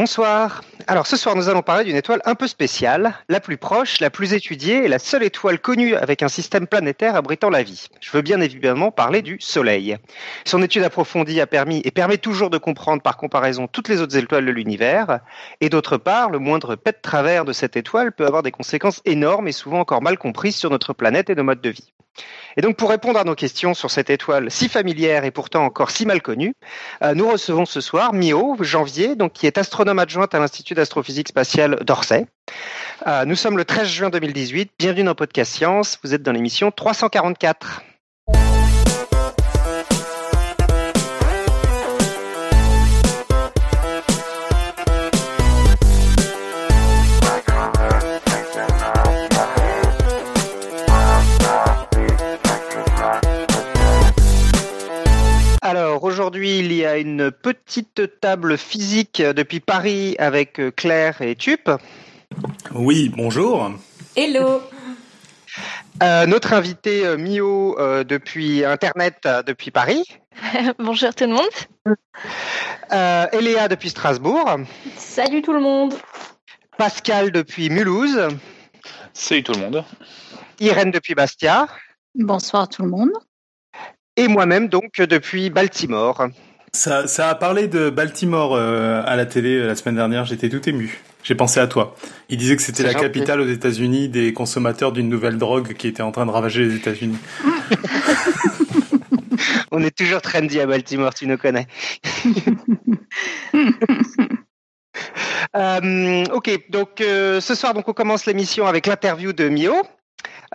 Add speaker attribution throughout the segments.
Speaker 1: Bonsoir. Alors ce soir, nous allons parler d'une étoile un peu spéciale, la plus proche, la plus étudiée et la seule étoile connue avec un système planétaire abritant la vie. Je veux bien évidemment parler du Soleil. Son étude approfondie a permis et permet toujours de comprendre par comparaison toutes les autres étoiles de l'univers. Et d'autre part, le moindre pet de travers de cette étoile peut avoir des conséquences énormes et souvent encore mal comprises sur notre planète et nos modes de vie. Et donc pour répondre à nos questions sur cette étoile si familière et pourtant encore si mal connue, euh, nous recevons ce soir Mio Janvier, donc qui est astronome adjointe à l'Institut d'astrophysique spatiale d'Orsay. Euh, nous sommes le 13 juin 2018. Bienvenue dans Podcast Science. Vous êtes dans l'émission 344. Aujourd'hui, il y a une petite table physique depuis Paris avec euh, Claire et Tup.
Speaker 2: Oui, bonjour.
Speaker 3: Hello.
Speaker 1: Euh, notre invité euh, Mio euh, depuis Internet, depuis Paris.
Speaker 3: Bonjour tout le monde.
Speaker 1: Euh, Eléa depuis Strasbourg.
Speaker 3: Salut tout le monde.
Speaker 1: Pascal depuis Mulhouse.
Speaker 4: Salut tout le monde.
Speaker 1: Irène depuis Bastia.
Speaker 5: Bonsoir tout le monde.
Speaker 1: Et moi-même donc depuis Baltimore.
Speaker 2: Ça, ça a parlé de Baltimore euh, à la télé euh, la semaine dernière, j'étais tout ému. J'ai pensé à toi. Il disait que c'était la
Speaker 1: gentil.
Speaker 2: capitale aux États-Unis des consommateurs d'une nouvelle drogue qui était en train de ravager les États-Unis.
Speaker 1: On est toujours trendy à Baltimore, tu nous connais. Euh, ok, donc ce soir, donc on commence l'émission avec l'interview de Mio.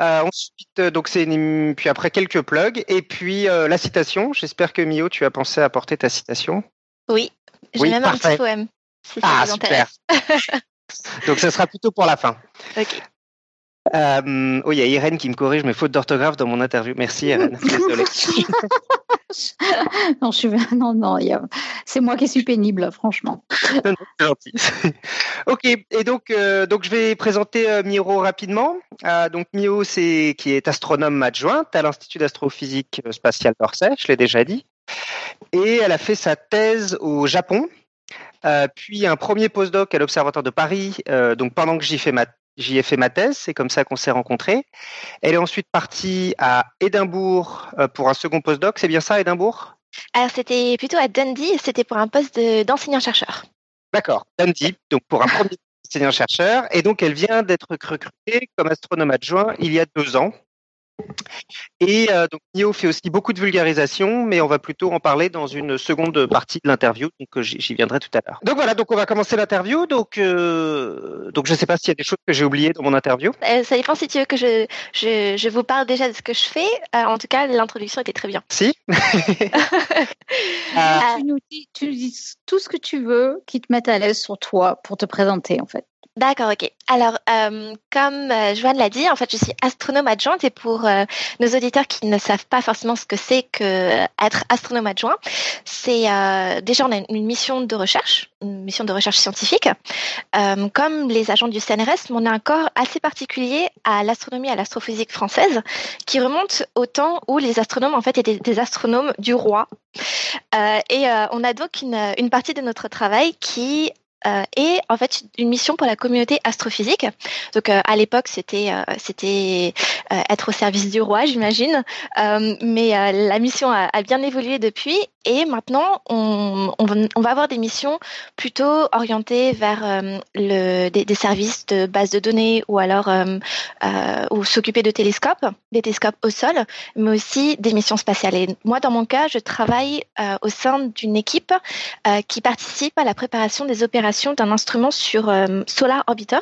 Speaker 1: Euh, ensuite, euh, donc c'est une- puis après quelques plugs et puis euh, la citation. J'espère que Mio, tu as pensé à apporter ta citation.
Speaker 3: Oui, j'ai
Speaker 1: Oui,
Speaker 3: même un
Speaker 1: parfait.
Speaker 3: petit poème. Si
Speaker 1: Ah super. donc ce sera plutôt pour la fin.
Speaker 3: Ok.
Speaker 1: Euh, oh, il y a Irène qui me corrige mes fautes d'orthographe dans mon interview. Merci Irène. Désolé.
Speaker 5: non, je suis non, non, c'est moi qui suis pénible, franchement.
Speaker 1: Ok, et donc, euh, donc je vais présenter euh, Miro rapidement. Euh, donc Mio, c'est qui est astronome adjointe à l'Institut d'astrophysique spatiale d'Orsay, je l'ai déjà dit. Et elle a fait sa thèse au Japon, euh, puis un premier postdoc à l'Observatoire de Paris. euh, donc pendant que j'y fais ma J'y ai fait ma thèse, c'est comme ça qu'on s'est rencontrés. Elle est ensuite partie à Édimbourg euh, pour un second postdoc. C'est bien ça, Édimbourg?
Speaker 3: Alors c'était plutôt à Dundee, c'était pour un poste de- d'enseignant-chercheur.
Speaker 1: D'accord, Dundee, donc pour un premier enseignant-chercheur. Et donc, elle vient d'être recrutée comme astronome adjoint il y a deux ans. Et euh, donc, Nio fait aussi beaucoup de vulgarisation, mais on va plutôt en parler dans une seconde partie de l'interview, donc euh, j'y viendrai tout à l'heure. Donc voilà, donc on va commencer l'interview. Donc, euh, donc je ne sais pas s'il y a des choses que j'ai oubliées dans mon interview.
Speaker 3: Euh, ça dépend si tu veux que je, je, je vous parle déjà de ce que je fais. Euh, en tout cas, l'introduction était très bien.
Speaker 1: Si.
Speaker 5: Tu nous dis, tu nous dis tout ce que tu veux qui te mette à l'aise sur toi pour te présenter, en fait.
Speaker 3: D'accord, ok. Alors, euh, comme euh, Joanne l'a dit, en fait, je suis astronome adjointe et pour euh, nos auditeurs qui ne savent pas forcément ce que c'est que être astronome adjoint, c'est déjà une mission de recherche, une mission de recherche scientifique. Comme les agents du CNRS, on a un corps assez particulier à l'astronomie et à l'astrophysique française qui remonte au temps où les astronomes en fait étaient des astronomes du roi. Et on a donc une partie de notre travail qui euh, et en fait une mission pour la communauté astrophysique. Donc euh, à l'époque c'était euh, c'était être au service du roi, j'imagine, mais la mission a, bien évolué depuis et maintenant on, va, avoir des missions plutôt orientées vers des, services de base de données ou alors ou s'occuper de télescopes, des télescopes au sol, mais aussi des missions spatiales. Et moi dans mon cas, je travaille au sein d'une équipe qui participe à la préparation des opérations d'un instrument sur euh, Solar Orbiter,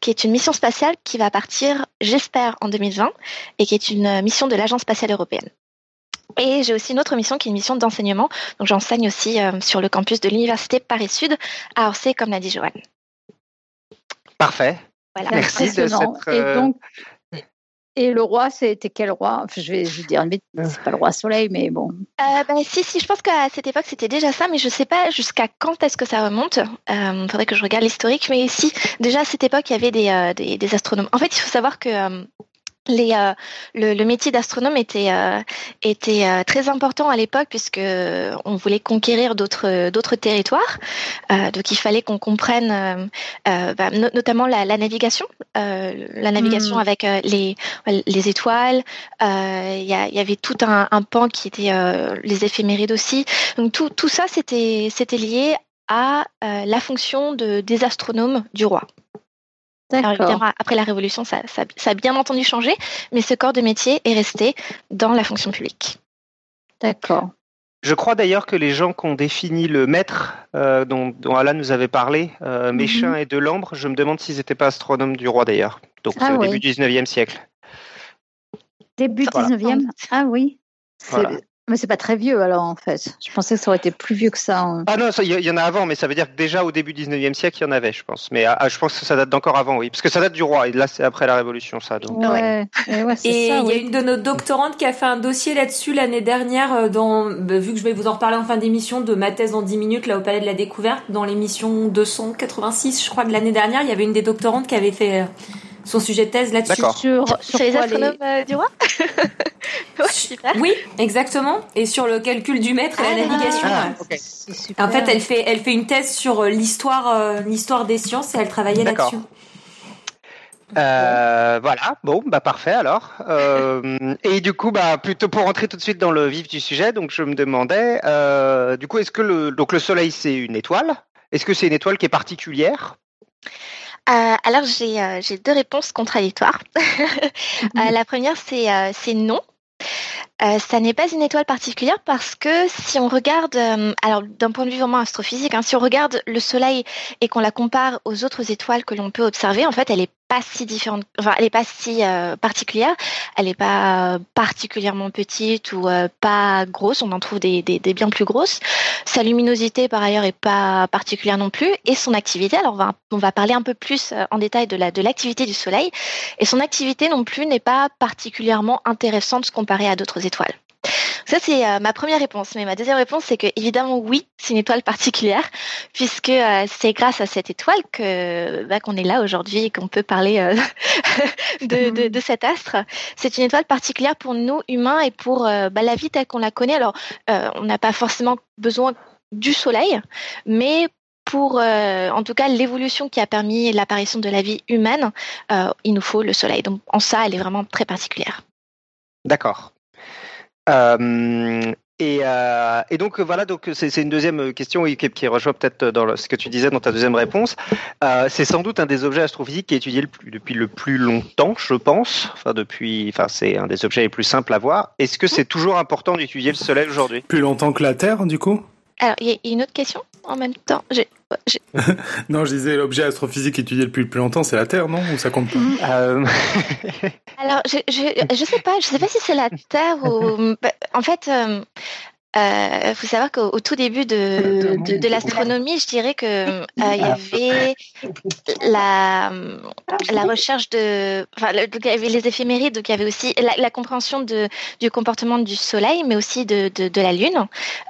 Speaker 3: qui est une mission spatiale qui va partir, j'espère, en 2020, et qui est une euh, mission de l'Agence spatiale européenne. Et j'ai aussi une autre mission qui est une mission d'enseignement. Donc j'enseigne aussi euh, sur le campus de l'Université Paris-Sud à Orsay, comme l'a dit Joanne.
Speaker 1: Parfait.
Speaker 3: Voilà.
Speaker 5: C'est
Speaker 1: Merci de
Speaker 5: impressionnant.
Speaker 1: cette, euh,
Speaker 5: Et donc, et le roi, c'était quel roi? Enfin, je vais, je vais dire, une bêtise, c'est pas le roi Soleil, mais bon.
Speaker 3: Euh, bah, si, si, je pense qu'à cette époque, c'était déjà ça, mais je sais pas jusqu'à quand est-ce que ça remonte. Il faudrait que je regarde l'historique, mais si, déjà à cette époque, il y avait des, euh, des, des astronomes. En fait, il faut savoir que euh, les, euh, le, le, métier d'astronome était, euh, était euh, très important à l'époque puisque on voulait conquérir d'autres d'autres territoires. donc il fallait qu'on comprenne bah, notamment la, la navigation, la navigation mm. avec les, les étoiles. Il y, y, avait tout un, un pan qui était les éphémérides aussi. Donc tout, tout ça c'était c'était lié à la fonction de, des astronomes du roi après la Révolution, ça, a bien entendu changé, mais ce corps de métier est resté dans la fonction publique.
Speaker 5: D'accord.
Speaker 1: Je crois d'ailleurs que les gens qui ont défini le maître euh, dont, Alain nous avait parlé, euh, Méchin mhm. et Delambre, je me demande s'ils n'étaient pas astronomes du roi d'ailleurs. Donc ah, au début du 19e siècle.
Speaker 5: Début 19e Ah oui. Mais c'est pas très vieux alors en fait. Je pensais que ça aurait été plus vieux que ça. Hein.
Speaker 1: Ah non, il y, en a avant, mais ça veut dire que déjà au début du 19e siècle, il y en avait, je pense. Mais ah, je pense que ça date d'encore avant, oui. Parce que ça date du roi, et là c'est après la Révolution, ça. Donc.
Speaker 6: Ouais. Et il y a une de nos doctorantes qui a fait un dossier là-dessus l'année dernière, euh, dans, bah, vu que je vais vous en reparler en fin d'émission, de ma thèse en 10 minutes, là au Palais de la Découverte, dans l'émission 286, je crois, de l'année dernière, il y avait une des doctorantes qui avait fait euh, son sujet de thèse là-dessus.
Speaker 3: Sur, sur les astronomes euh, du roi
Speaker 6: Oui, exactement. Et sur le calcul du mètre et la ah, navigation. Ah, en fait, elle fait, elle fait une thèse sur euh, l'histoire, euh, l'histoire des sciences et elle travaillait là-dessus.
Speaker 1: voilà, bon, bah parfait alors. et du coup, bah plutôt pour rentrer tout de suite dans le vif du sujet, donc je me demandais, du coup, est-ce que le donc le Soleil c'est une étoile? Est-ce que c'est une étoile qui est particulière?
Speaker 3: Euh, alors euh, j'ai deux réponses contradictoires. Euh, la première c'est c'est non. Ça n'est pas une étoile particulière parce que si on regarde, alors d'un point de vue vraiment astrophysique, hein, si on regarde le Soleil et qu'on la compare aux autres étoiles que l'on peut observer, en fait, elle est pas si différente, enfin, elle est pas si euh, particulière. Elle est pas particulièrement petite ou euh, pas grosse. On en trouve des, des, des, bien plus grosses. Sa luminosité, par ailleurs, est pas particulière non plus. Et son activité, alors on va, on va parler un peu plus euh, en détail de la de l'activité du Soleil. Et son activité non plus n'est pas particulièrement intéressante comparée à d'autres étoiles. Ça, c'est euh, ma première réponse. Mais ma deuxième réponse, c'est que évidemment, oui, c'est une étoile particulière, puisque euh, c'est grâce à cette étoile bah, qu'on est là aujourd'hui et qu'on peut parler euh, de, cet astre. C'est une étoile particulière pour nous humains et pour bah, la vie telle qu'on la connaît. Alors, on n'a pas forcément besoin du Soleil, mais pour, en tout cas, l'évolution qui a permis l'apparition de la vie humaine, il nous faut le Soleil. Donc, en ça, elle est vraiment très particulière.
Speaker 1: D'accord. Euh, et, euh, et, donc voilà, donc c'est une deuxième question qui, qui rejoint peut-être dans ce que tu disais dans ta deuxième réponse. Euh, c'est sans doute un des objets astrophysiques qui est étudié le plus, depuis le plus longtemps, je pense. Enfin depuis, enfin c'est un des objets les plus simples à voir. Est-ce que c'est toujours important d'étudier le Soleil aujourd'hui?
Speaker 2: Plus longtemps que la Terre, du coup?
Speaker 3: Alors il y a une autre question? En même temps.
Speaker 2: non, je disais l'objet astrophysique étudié depuis le plus longtemps, c'est la Terre, non? Ou ça compte pas?
Speaker 3: Euh, Alors, je, je, je sais pas, je sais pas si c'est la Terre ou. Bah, en fait, euh, euh, faut savoir qu'au tout début de, de, de l'astronomie, je dirais que euh, il y avait la, la recherche de, enfin, il y avait les éphémérides, donc il y avait aussi la, la compréhension de, du comportement du Soleil, mais aussi de, de, de la Lune,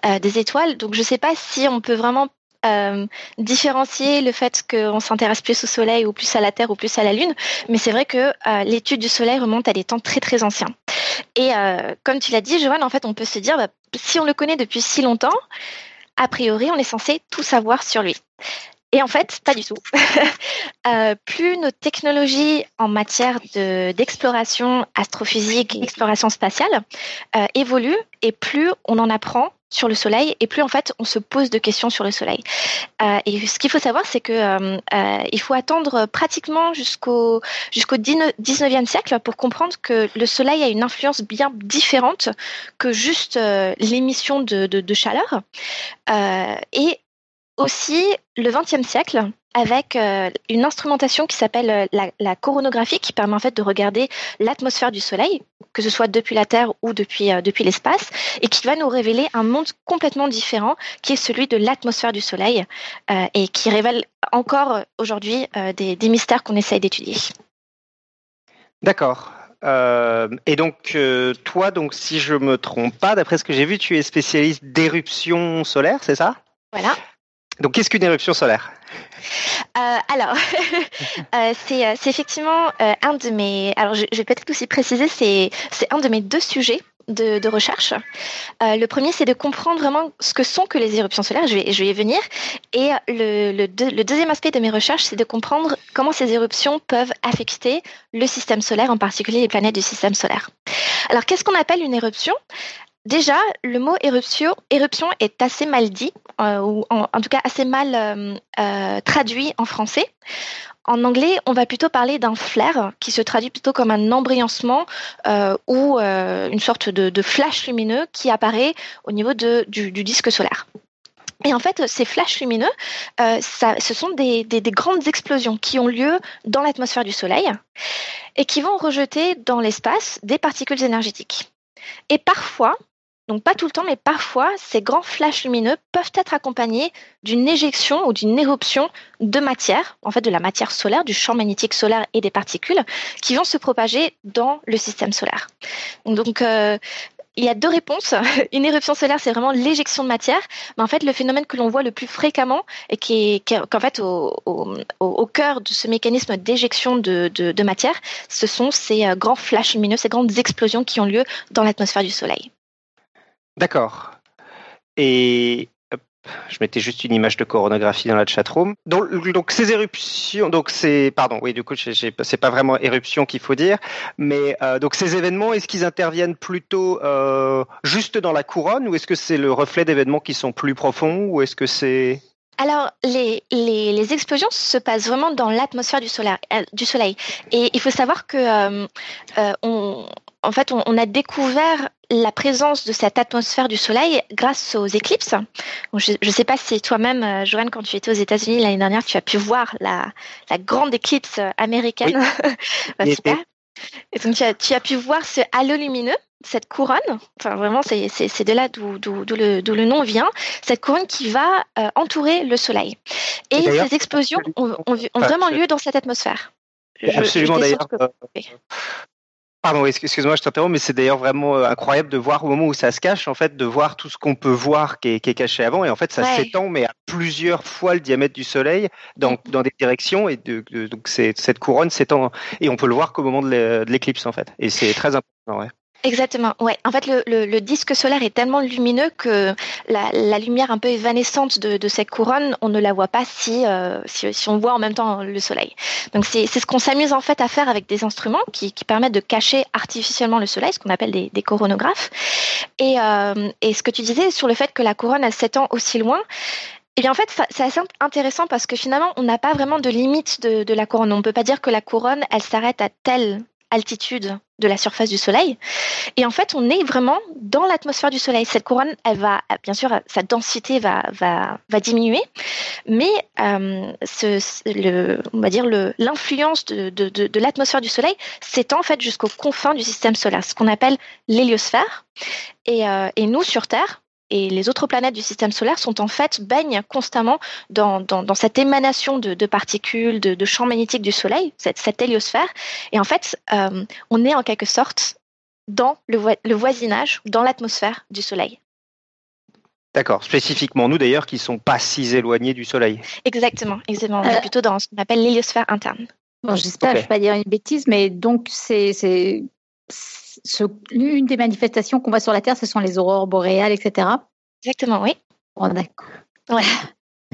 Speaker 3: euh, des étoiles. Donc je ne sais pas si on peut vraiment euh, différencier le fait qu'on s'intéresse plus au Soleil ou plus à la Terre ou plus à la Lune, mais c'est vrai que euh, l'étude du Soleil remonte à des temps très très anciens. Et euh, comme tu l'as dit, Joanne, en fait, on peut se dire, bah, si on le connaît depuis si longtemps, a priori, on est censé tout savoir sur lui. Et en fait, pas du tout. euh, plus nos technologies en matière d'exploration astrophysique et exploration spatiale euh, évoluent, et plus on en apprend sur le Soleil et plus en fait on se pose de questions sur le Soleil. Euh, et ce qu'il faut savoir, c'est que euh, euh il faut attendre pratiquement jusqu'au jusqu'au 19e siècle pour comprendre que le Soleil a une influence bien différente que juste l'émission de, de, chaleur. Et aussi le XXe siècle avec euh, une instrumentation qui s'appelle euh, la, la, coronographie qui permet en fait de regarder l'atmosphère du Soleil, que ce soit depuis la Terre ou depuis, euh, depuis l'espace, et qui va nous révéler un monde complètement différent qui est celui de l'atmosphère du Soleil euh, et qui révèle encore aujourd'hui des, des, mystères qu'on essaye d'étudier.
Speaker 1: D'accord. et donc toi, donc si je me trompe pas, d'après ce que j'ai vu, tu es spécialiste d'éruption solaire, c'est ça?
Speaker 3: Voilà.
Speaker 1: Donc, qu'est-ce qu'une éruption solaire?
Speaker 3: Euh, alors, euh, c'est effectivement un de mes. Alors, je, vais peut-être aussi préciser, c'est un de mes deux sujets de, recherche. le premier, c'est de comprendre vraiment ce que sont que les éruptions solaires. Je vais, y venir. Et le, deuxième aspect de mes recherches, c'est de comprendre comment ces éruptions peuvent affecter le système solaire, en particulier les planètes du système solaire. Alors, qu'est-ce qu'on appelle une éruption? Déjà, le mot éruption, est assez mal dit, euh, ou en, tout cas assez mal euh, euh, traduit en français. En anglais, on va plutôt parler d'un flare, qui se traduit plutôt comme un embryancement ou une sorte de, flash lumineux qui apparaît au niveau du, disque solaire. Et en fait, ces flashs lumineux, ce sont des, grandes explosions qui ont lieu dans l'atmosphère du Soleil et qui vont rejeter dans l'espace des particules énergétiques. Et parfois, donc pas tout le temps, mais parfois, ces grands flashs lumineux peuvent être accompagnés d'une éjection ou d'une éruption de matière, en fait de la matière solaire, du champ magnétique solaire et des particules, qui vont se propager dans le système solaire. Donc euh, il y a deux réponses. Une éruption solaire, c'est vraiment l'éjection de matière. Mais en fait, le phénomène que l'on voit le plus fréquemment et qui est qu'en fait au, cœur de ce mécanisme d'éjection de, matière, ce sont ces euh, grands flashs lumineux, ces grandes explosions qui ont lieu dans l'atmosphère du Soleil.
Speaker 1: D'accord. Et je mettais juste une image de coronographie dans la chatroom. Donc, donc ces éruptions, donc c'est, pardon, oui, du coup, c'est pas vraiment éruption qu'il faut dire, mais euh, donc ces événements, est-ce qu'ils interviennent plutôt euh, juste dans la couronne, ou est-ce que c'est le reflet d'événements qui sont plus profonds, ou est-ce que c'est
Speaker 3: alors, les, les, explosions se passent vraiment dans l'atmosphère du, euh, du Soleil. Et il faut savoir que on, en fait, on, a découvert la présence de cette atmosphère du Soleil grâce aux éclipses. je ne sais pas si toi-même, euh, Joanne, quand tu étais aux États-Unis l'année dernière, tu as pu voir la, grande éclipse américaine. Bah, super. Et donc, tu as, pu voir ce halo lumineux, cette couronne. Enfin, vraiment, c'est de là d'où le, nom vient. Cette couronne qui va euh, entourer le Soleil. Et, ces explosions ont, vraiment lieu dans cette atmosphère.
Speaker 1: absolument, d'ailleurs. Pardon, excuse-moi, je t'interromps, mais c'est d'ailleurs vraiment euh, incroyable de voir au moment où ça se cache, en fait, de voir tout ce qu'on peut voir qui est, caché avant, et en fait, ça s'étend, mais à plusieurs fois le diamètre du Soleil, dans, dans des directions, et de, donc cette couronne s'étend, et on peut le voir qu'au moment de l'éclipse, en fait, et c'est très important. Ouais.
Speaker 3: Exactement, ouais. En fait, le, le, le, disque solaire est tellement lumineux que la, la lumière un peu évanescente de, de, cette couronne, on ne la voit pas si, euh, si, si, on voit en même temps le soleil. Donc c'est ce qu'on s'amuse en fait à faire avec des instruments qui, qui permettent de cacher artificiellement le soleil, ce qu'on appelle des, des coronographes. Et, euh, et ce que tu disais sur le fait que la couronne elle s'étend aussi loin, eh bien, en fait, c'est assez intéressant parce que finalement, on n'a pas vraiment de limite de, de, la couronne. On ne peut pas dire que la couronne, elle s'arrête à telle altitude de la surface du Soleil. Et en fait, on est vraiment dans l'atmosphère du Soleil. Cette couronne, elle va, bien sûr, sa densité va, va, va diminuer, mais euh, ce, on va dire l'influence de, de, de, l'atmosphère du Soleil s'étend en fait jusqu'aux confins du système solaire, ce qu'on appelle l'héliosphère. Et, euh, et nous, sur Terre, et les autres planètes du système solaire sont en fait baignent constamment dans, dans, cette émanation de, de particules, de, de, champs magnétiques du Soleil, cette, cette héliosphère. Et en fait, euh, on est en quelque sorte dans le, le voisinage, dans l'atmosphère du Soleil.
Speaker 1: D'accord, spécifiquement nous d'ailleurs qui sont pas si éloignés du Soleil.
Speaker 3: Exactement, exactement. On est euh, plutôt dans ce qu'on appelle l'héliosphère interne.
Speaker 5: Bon, j'espère, je ne vais pas dire une bêtise, mais donc c'est une des manifestations qu'on voit sur la Terre, ce sont les aurores boréales, etc.
Speaker 3: Exactement, oui.
Speaker 5: Bon, d'accord.
Speaker 3: Ouais.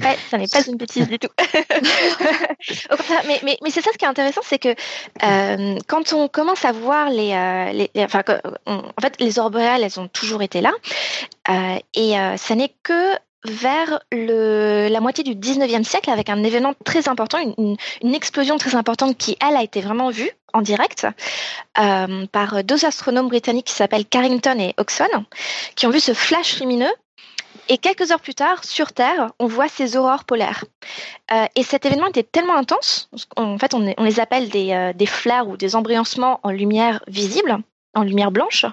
Speaker 3: Ouais, ça n'est pas une bêtise du tout. mais, mais, mais c'est ça ce qui est intéressant, c'est que euh, quand on commence à voir les, euh, les, enfin, en fait, les aurores boréales, elles ont toujours été là, euh, et ça n'est que vers la moitié du 19e siècle avec un événement très important, une, explosion très importante qui, elle, a été vraiment vue en direct euh, par deux astronomes britanniques qui s'appellent Carrington et Oxon, qui ont vu ce flash lumineux. Et quelques heures plus tard, sur Terre, on voit ces aurores polaires. Euh, et cet événement était tellement intense, en fait, on, les appelle des, euh, flares ou des embryancements en lumière visible, en lumière blanche,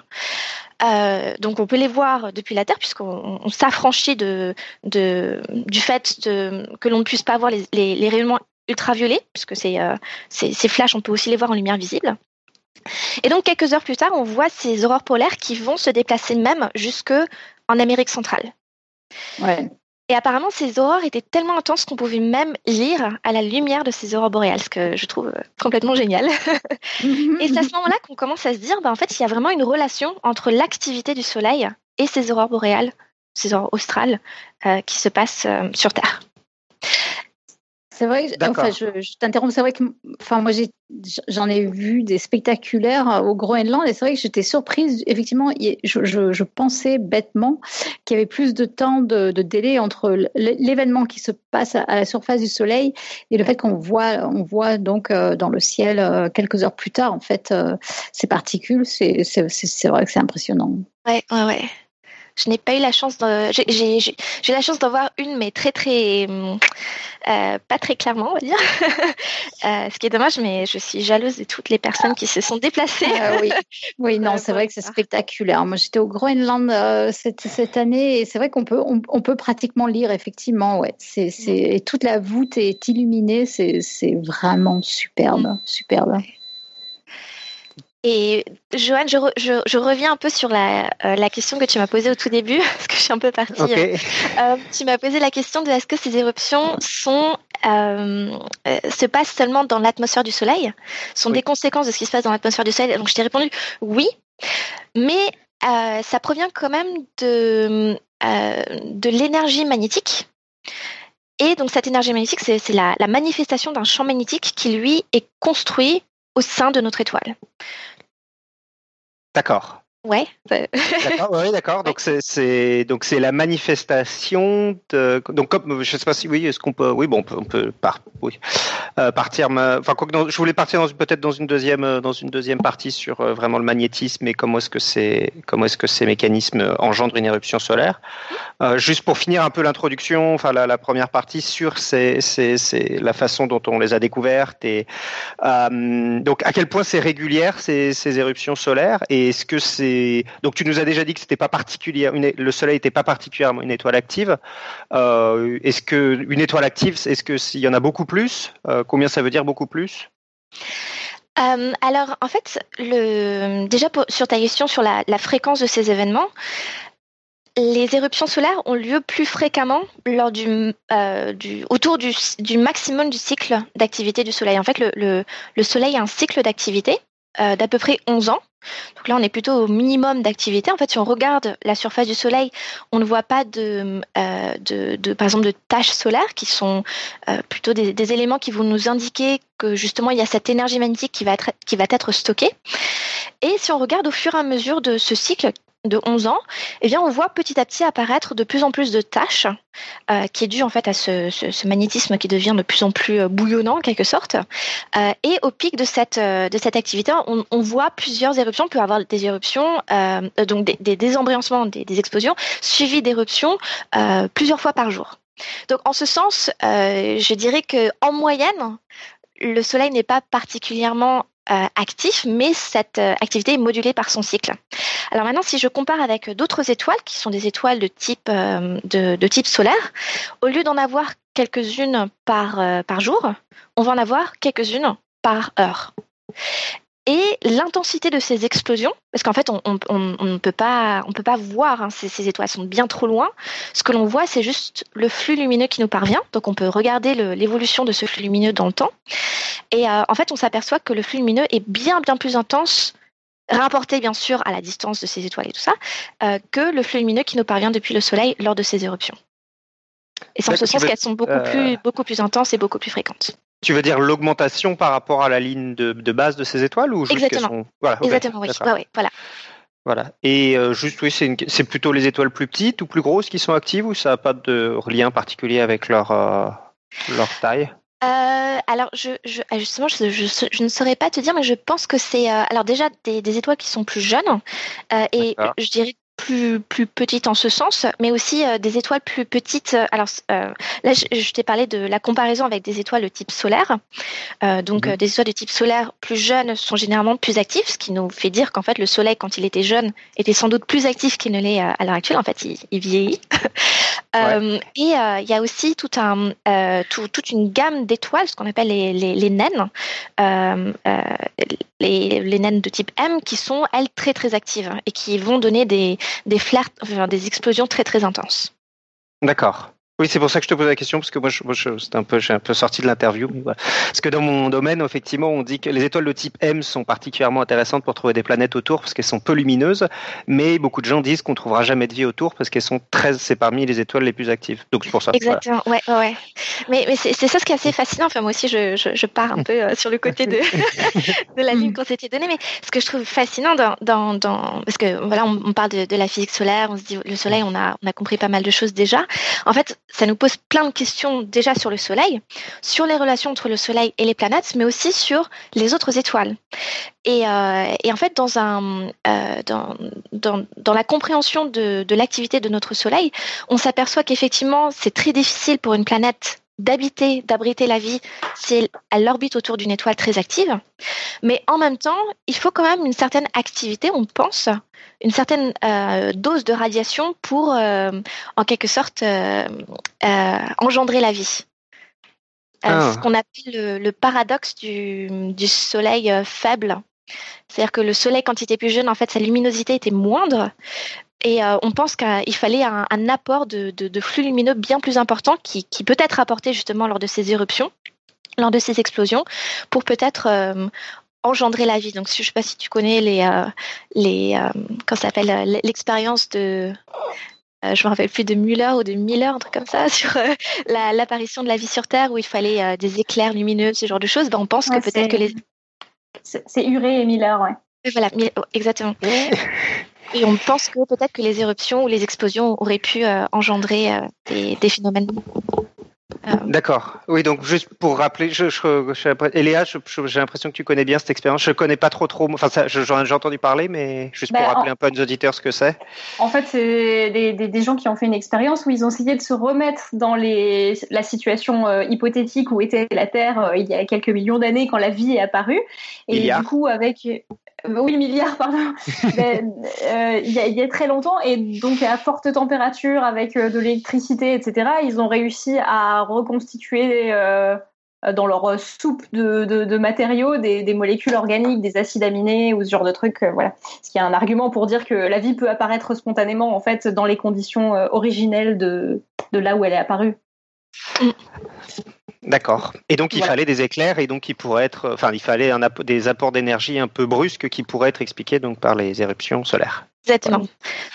Speaker 3: euh, donc on peut les voir depuis la Terre puisqu'on s'affranchit de, du fait que l'on ne puisse pas voir les, rayonnements ultraviolets puisque ces, euh, ces flashs on peut aussi les voir en lumière visible. Et donc quelques heures plus tard, on voit ces aurores polaires qui vont se déplacer même jusque en Amérique centrale.
Speaker 5: Ouais.
Speaker 3: Et apparemment, ces aurores étaient tellement intenses qu'on pouvait même lire à la lumière de ces aurores boréales, ce que je trouve euh, complètement génial. et c'est à ce moment-là qu'on commence à se dire, bah, en fait, il y a vraiment une relation entre l'activité du Soleil et ces aurores boréales, ces aurores australes euh, qui se passent euh, sur Terre.
Speaker 5: C'est vrai, enfin, je, t'interromps, c'est vrai que enfin, moi j'en ai, vu des spectaculaires euh, au Groenland et c'est vrai que j'étais surprise. Effectivement, je, je, pensais bêtement qu'il y avait plus de temps de, délai entre l'événement qui se passe à la surface du Soleil et le fait qu'on voit, on voit donc euh, dans le ciel euh, quelques heures plus tard en fait ces particules. C'est, c'est, vrai que c'est impressionnant.
Speaker 3: Ouais, ouais, ouais. Je n'ai pas eu la chance de. J'ai la chance d'en voir une, mais très, très. Euh, pas très clairement, on va dire. euh, ce qui est dommage, mais je suis jalouse de toutes les personnes qui se sont déplacées.
Speaker 5: Euh, oui. oui, non, c'est vrai que c'est spectaculaire. Moi, j'étais au Groenland euh, cette, cette, année et c'est vrai qu'on peut, on, on, peut pratiquement lire, effectivement. Ouais. C'est, et toute la voûte est illuminée. C'est, vraiment superbe. Mm. Superbe.
Speaker 3: Et Joanne, je, je, reviens un peu sur la, euh, la, question que tu m'as posée au tout début, parce que je suis un peu partie. Euh, tu m'as posé la question de est-ce que ces éruptions sont, euh, se passent seulement dans l'atmosphère du Soleil, sont des conséquences de ce qui se passe dans l'atmosphère du Soleil. Donc je t'ai répondu oui, mais ça provient quand même de, de l'énergie magnétique. Et donc cette énergie magnétique, c'est la, la manifestation d'un champ magnétique qui, lui, est construit au sein de notre étoile.
Speaker 1: D'accord.
Speaker 3: Ouais.
Speaker 1: d'accord, oui, d'accord. Donc c'est donc c'est la manifestation de donc comme je sais pas si oui est-ce qu'on peut oui bon on peut, par, oui, euh, partir enfin quoi que je voulais partir peut-être dans une deuxième euh, dans une deuxième partie sur euh, vraiment le magnétisme et comment est-ce que c'est comment est-ce que ces mécanismes engendrent une éruption solaire. juste pour finir un peu l'introduction, enfin la, première partie sur c'est c'est la façon dont on les a découvertes et donc à quel point c'est régulière ces, ces éruptions solaires et est-ce que c'est donc tu nous as déjà dit que c'était pas particulier, le Soleil n'était pas particulièrement une étoile active. Est-ce que une étoile active, est-ce que s'il y en a beaucoup plus, combien ça veut dire beaucoup plus?
Speaker 3: Euh, alors, en fait, déjà sur ta question sur la, fréquence de ces événements, les éruptions solaires ont lieu plus fréquemment lors du, autour du, maximum du cycle d'activité du Soleil. En fait, le, le Soleil a un cycle d'activité d'à peu près 11 ans. Donc là, on est plutôt au minimum d'activité. En fait, si on regarde la surface du Soleil, on ne voit pas de, euh, par exemple, de taches solaires qui sont euh, plutôt des, éléments qui vont nous indiquer que justement il y a cette énergie magnétique qui va être stockée. Et si on regarde au fur et à mesure de ce cycle de 11 ans, eh bien, on voit petit à petit apparaître de plus en plus de tâches, euh, qui est dû en fait à ce, magnétisme qui devient de plus en plus euh, bouillonnant en quelque sorte. Euh, et au pic de cette, de cette activité, on, voit plusieurs éruptions. On peut avoir des éruptions, donc des, des désembryancements, des, des, explosions, suivies d'éruptions plusieurs fois par jour. Donc en ce sens, je dirais que en moyenne, le Soleil n'est pas particulièrement euh, actif, mais cette euh, activité est modulée par son cycle. Alors maintenant, si je compare avec d'autres étoiles, qui sont des étoiles de type, euh, de, type solaire, au lieu d'en avoir quelques-unes par, par jour, on va en avoir quelques-unes par heure et l'intensité de ces explosions, parce qu'en fait on, ne peut pas on peut pas voir hein, ces, étoiles sont bien trop loin. Ce que l'on voit, c'est juste le flux lumineux qui nous parvient. Donc on peut regarder l'évolution de ce flux lumineux dans le temps. Et euh, en fait, on s'aperçoit que le flux lumineux est bien bien plus intense rapporté bien sûr à la distance de ces étoiles et tout ça, euh, que le flux lumineux qui nous parvient depuis le Soleil lors de ces éruptions. Et c'est en ce sens qu'elles sont beaucoup, euh, plus, beaucoup plus intenses et beaucoup plus fréquentes.
Speaker 1: Tu veux dire l'augmentation par rapport à la ligne de, base de ces étoiles ou
Speaker 3: juste Exactement. Voilà, Exactement, oui. voilà.
Speaker 1: Voilà. Et euh, juste, oui, c'est plutôt les étoiles plus petites ou plus grosses qui sont actives ou ça n'a pas de lien particulier avec leur, euh, leur taille?
Speaker 3: Euh, alors, je, je, justement, je, je, ne saurais pas te dire, mais je pense que c'est alors déjà des, des, étoiles qui sont plus jeunes et je dirais plus, plus petites en ce sens, mais aussi euh, des étoiles plus petites. Alors euh, là, je, t'ai parlé de la comparaison avec des étoiles de type solaire. Euh, donc mhm. des étoiles de type solaire plus jeunes sont généralement plus actives, ce qui nous fait dire qu'en fait le Soleil, quand il était jeune, était sans doute plus actif qu'il ne l'est à l'heure actuelle. En fait, il, il vieillit. et il y a aussi tout un, tout, toute une gamme d'étoiles, ce qu'on appelle les, les, les naines, les, les naines de type M, qui sont elles très très actives et qui vont donner des des flares, des explosions très très intenses.
Speaker 1: D'accord. Oui, c'est pour ça que je te pose la question, parce que moi, je, moi je, un peu, j'ai un peu sorti de l'interview. Parce que dans mon domaine, effectivement, on dit que les étoiles de type M sont particulièrement intéressantes pour trouver des planètes autour, parce qu'elles sont peu lumineuses, mais beaucoup de gens disent qu'on trouvera jamais de vie autour, parce qu'elles sont très, c'est parmi les étoiles les plus actives. Donc c'est pour ça.
Speaker 3: Exactement, ouais, ouais. Mais, mais c'est, ça ce qui est assez fascinant. Enfin, moi aussi, je, je, je pars un peu euh, sur le côté de, de la Lune qu'on s'était donné, mais ce que je trouve fascinant dans, dans, dans parce que voilà, on, on parle de, de, la physique solaire, on se dit le Soleil, on a, on a compris pas mal de choses déjà. En fait, ça nous pose plein de questions déjà sur le Soleil, sur les relations entre le Soleil et les planètes, mais aussi sur les autres étoiles. Et, euh, et en fait, dans, un, euh, dans, dans, dans, la compréhension de, de l'activité de notre Soleil, on s'aperçoit qu'effectivement, c'est très difficile pour une planète d'habiter, d'abriter la vie si elle orbite autour d'une étoile très active. Mais en même temps, il faut quand même une certaine activité, on pense, une certaine euh, dose de radiation pour, euh, en quelque sorte, euh, engendrer la vie. Ah. Ce qu'on appelle le, le paradoxe du, du, soleil faible. C'est-à-dire que le soleil, quand il était plus jeune, en fait, sa luminosité était moindre, et euh, on pense qu'il fallait un, un apport de, de, de, flux lumineux bien plus important qui, qui, peut être apporté justement lors de ces éruptions, lors de ces explosions, pour peut-être euh, engendrer la vie. Donc, je ne sais pas si tu connais les, euh, les euh, s'appelle l'expérience de je me rappelle plus de Müller ou de Miller, un truc comme ça, sur l'apparition de la vie sur Terre où il fallait des éclairs lumineux, ce genre de choses. Ben, on pense que peut-être que les.
Speaker 7: C'est Uré et Miller, ouais.
Speaker 3: Voilà, exactement. Et on pense que peut-être que les éruptions ou les explosions auraient pu euh, engendrer euh, des, des, phénomènes.
Speaker 1: Euh. D'accord. Oui, donc juste pour rappeler, je, je, je Eléa, j'ai l'impression que tu connais bien cette expérience. Je connais pas trop trop. Enfin, j'en ai entendu parler, mais juste pour ben, rappeler un peu à nos auditeurs ce que c'est.
Speaker 7: En fait, c'est des, des, des, gens qui ont fait une expérience où ils ont essayé de se remettre dans les, la situation euh, hypothétique où était la Terre euh, il y a quelques millions d'années quand la vie est apparue. Et du coup, avec oui, milliards, pardon, euh, il, y a, il, y a, très longtemps, et donc à forte température, avec euh, de l'électricité, etc., ils ont réussi à reconstituer euh, dans leur soupe de, de, de matériaux des, des, molécules organiques, des acides aminés ou ce genre de trucs. voilà. Ce qui est un argument pour dire que la vie peut apparaître spontanément, en fait, dans les conditions originelles de, de là où elle est apparue.
Speaker 1: D'accord. Et donc il fallait des éclairs et donc il pourrait être, enfin il fallait un, des apports d'énergie un peu brusques qui pourraient être expliqués donc par les éruptions solaires.
Speaker 3: Exactement.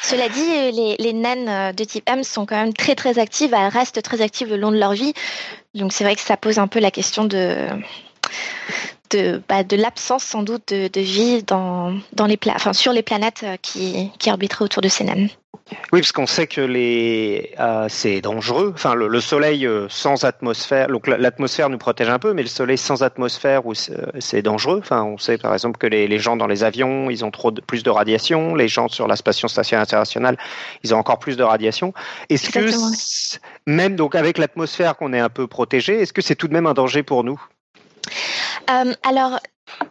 Speaker 3: Cela dit, les, les, naines euh, de type M sont quand même très très actives, elles restent très actives le long de leur vie. Donc c'est vrai que ça pose un peu la question de de, bah, de l'absence sans doute de, de vie dans, dans les enfin, sur les planètes euh, qui, qui orbiteraient autour de ces naines.
Speaker 1: Oui, parce qu'on sait que les euh, c'est dangereux. Enfin, le, le Soleil euh, sans atmosphère, donc l'atmosphère nous protège un peu, mais le Soleil sans atmosphère, c'est dangereux. Enfin, on sait par exemple que les, les, gens dans les avions, ils ont trop de, plus de radiation. Les gens sur la station spatiale internationale, ils ont encore plus de radiation. Est-ce que même donc avec l'atmosphère qu'on est un peu protégé, est-ce que c'est tout de même un danger pour nous?
Speaker 3: Euh, alors,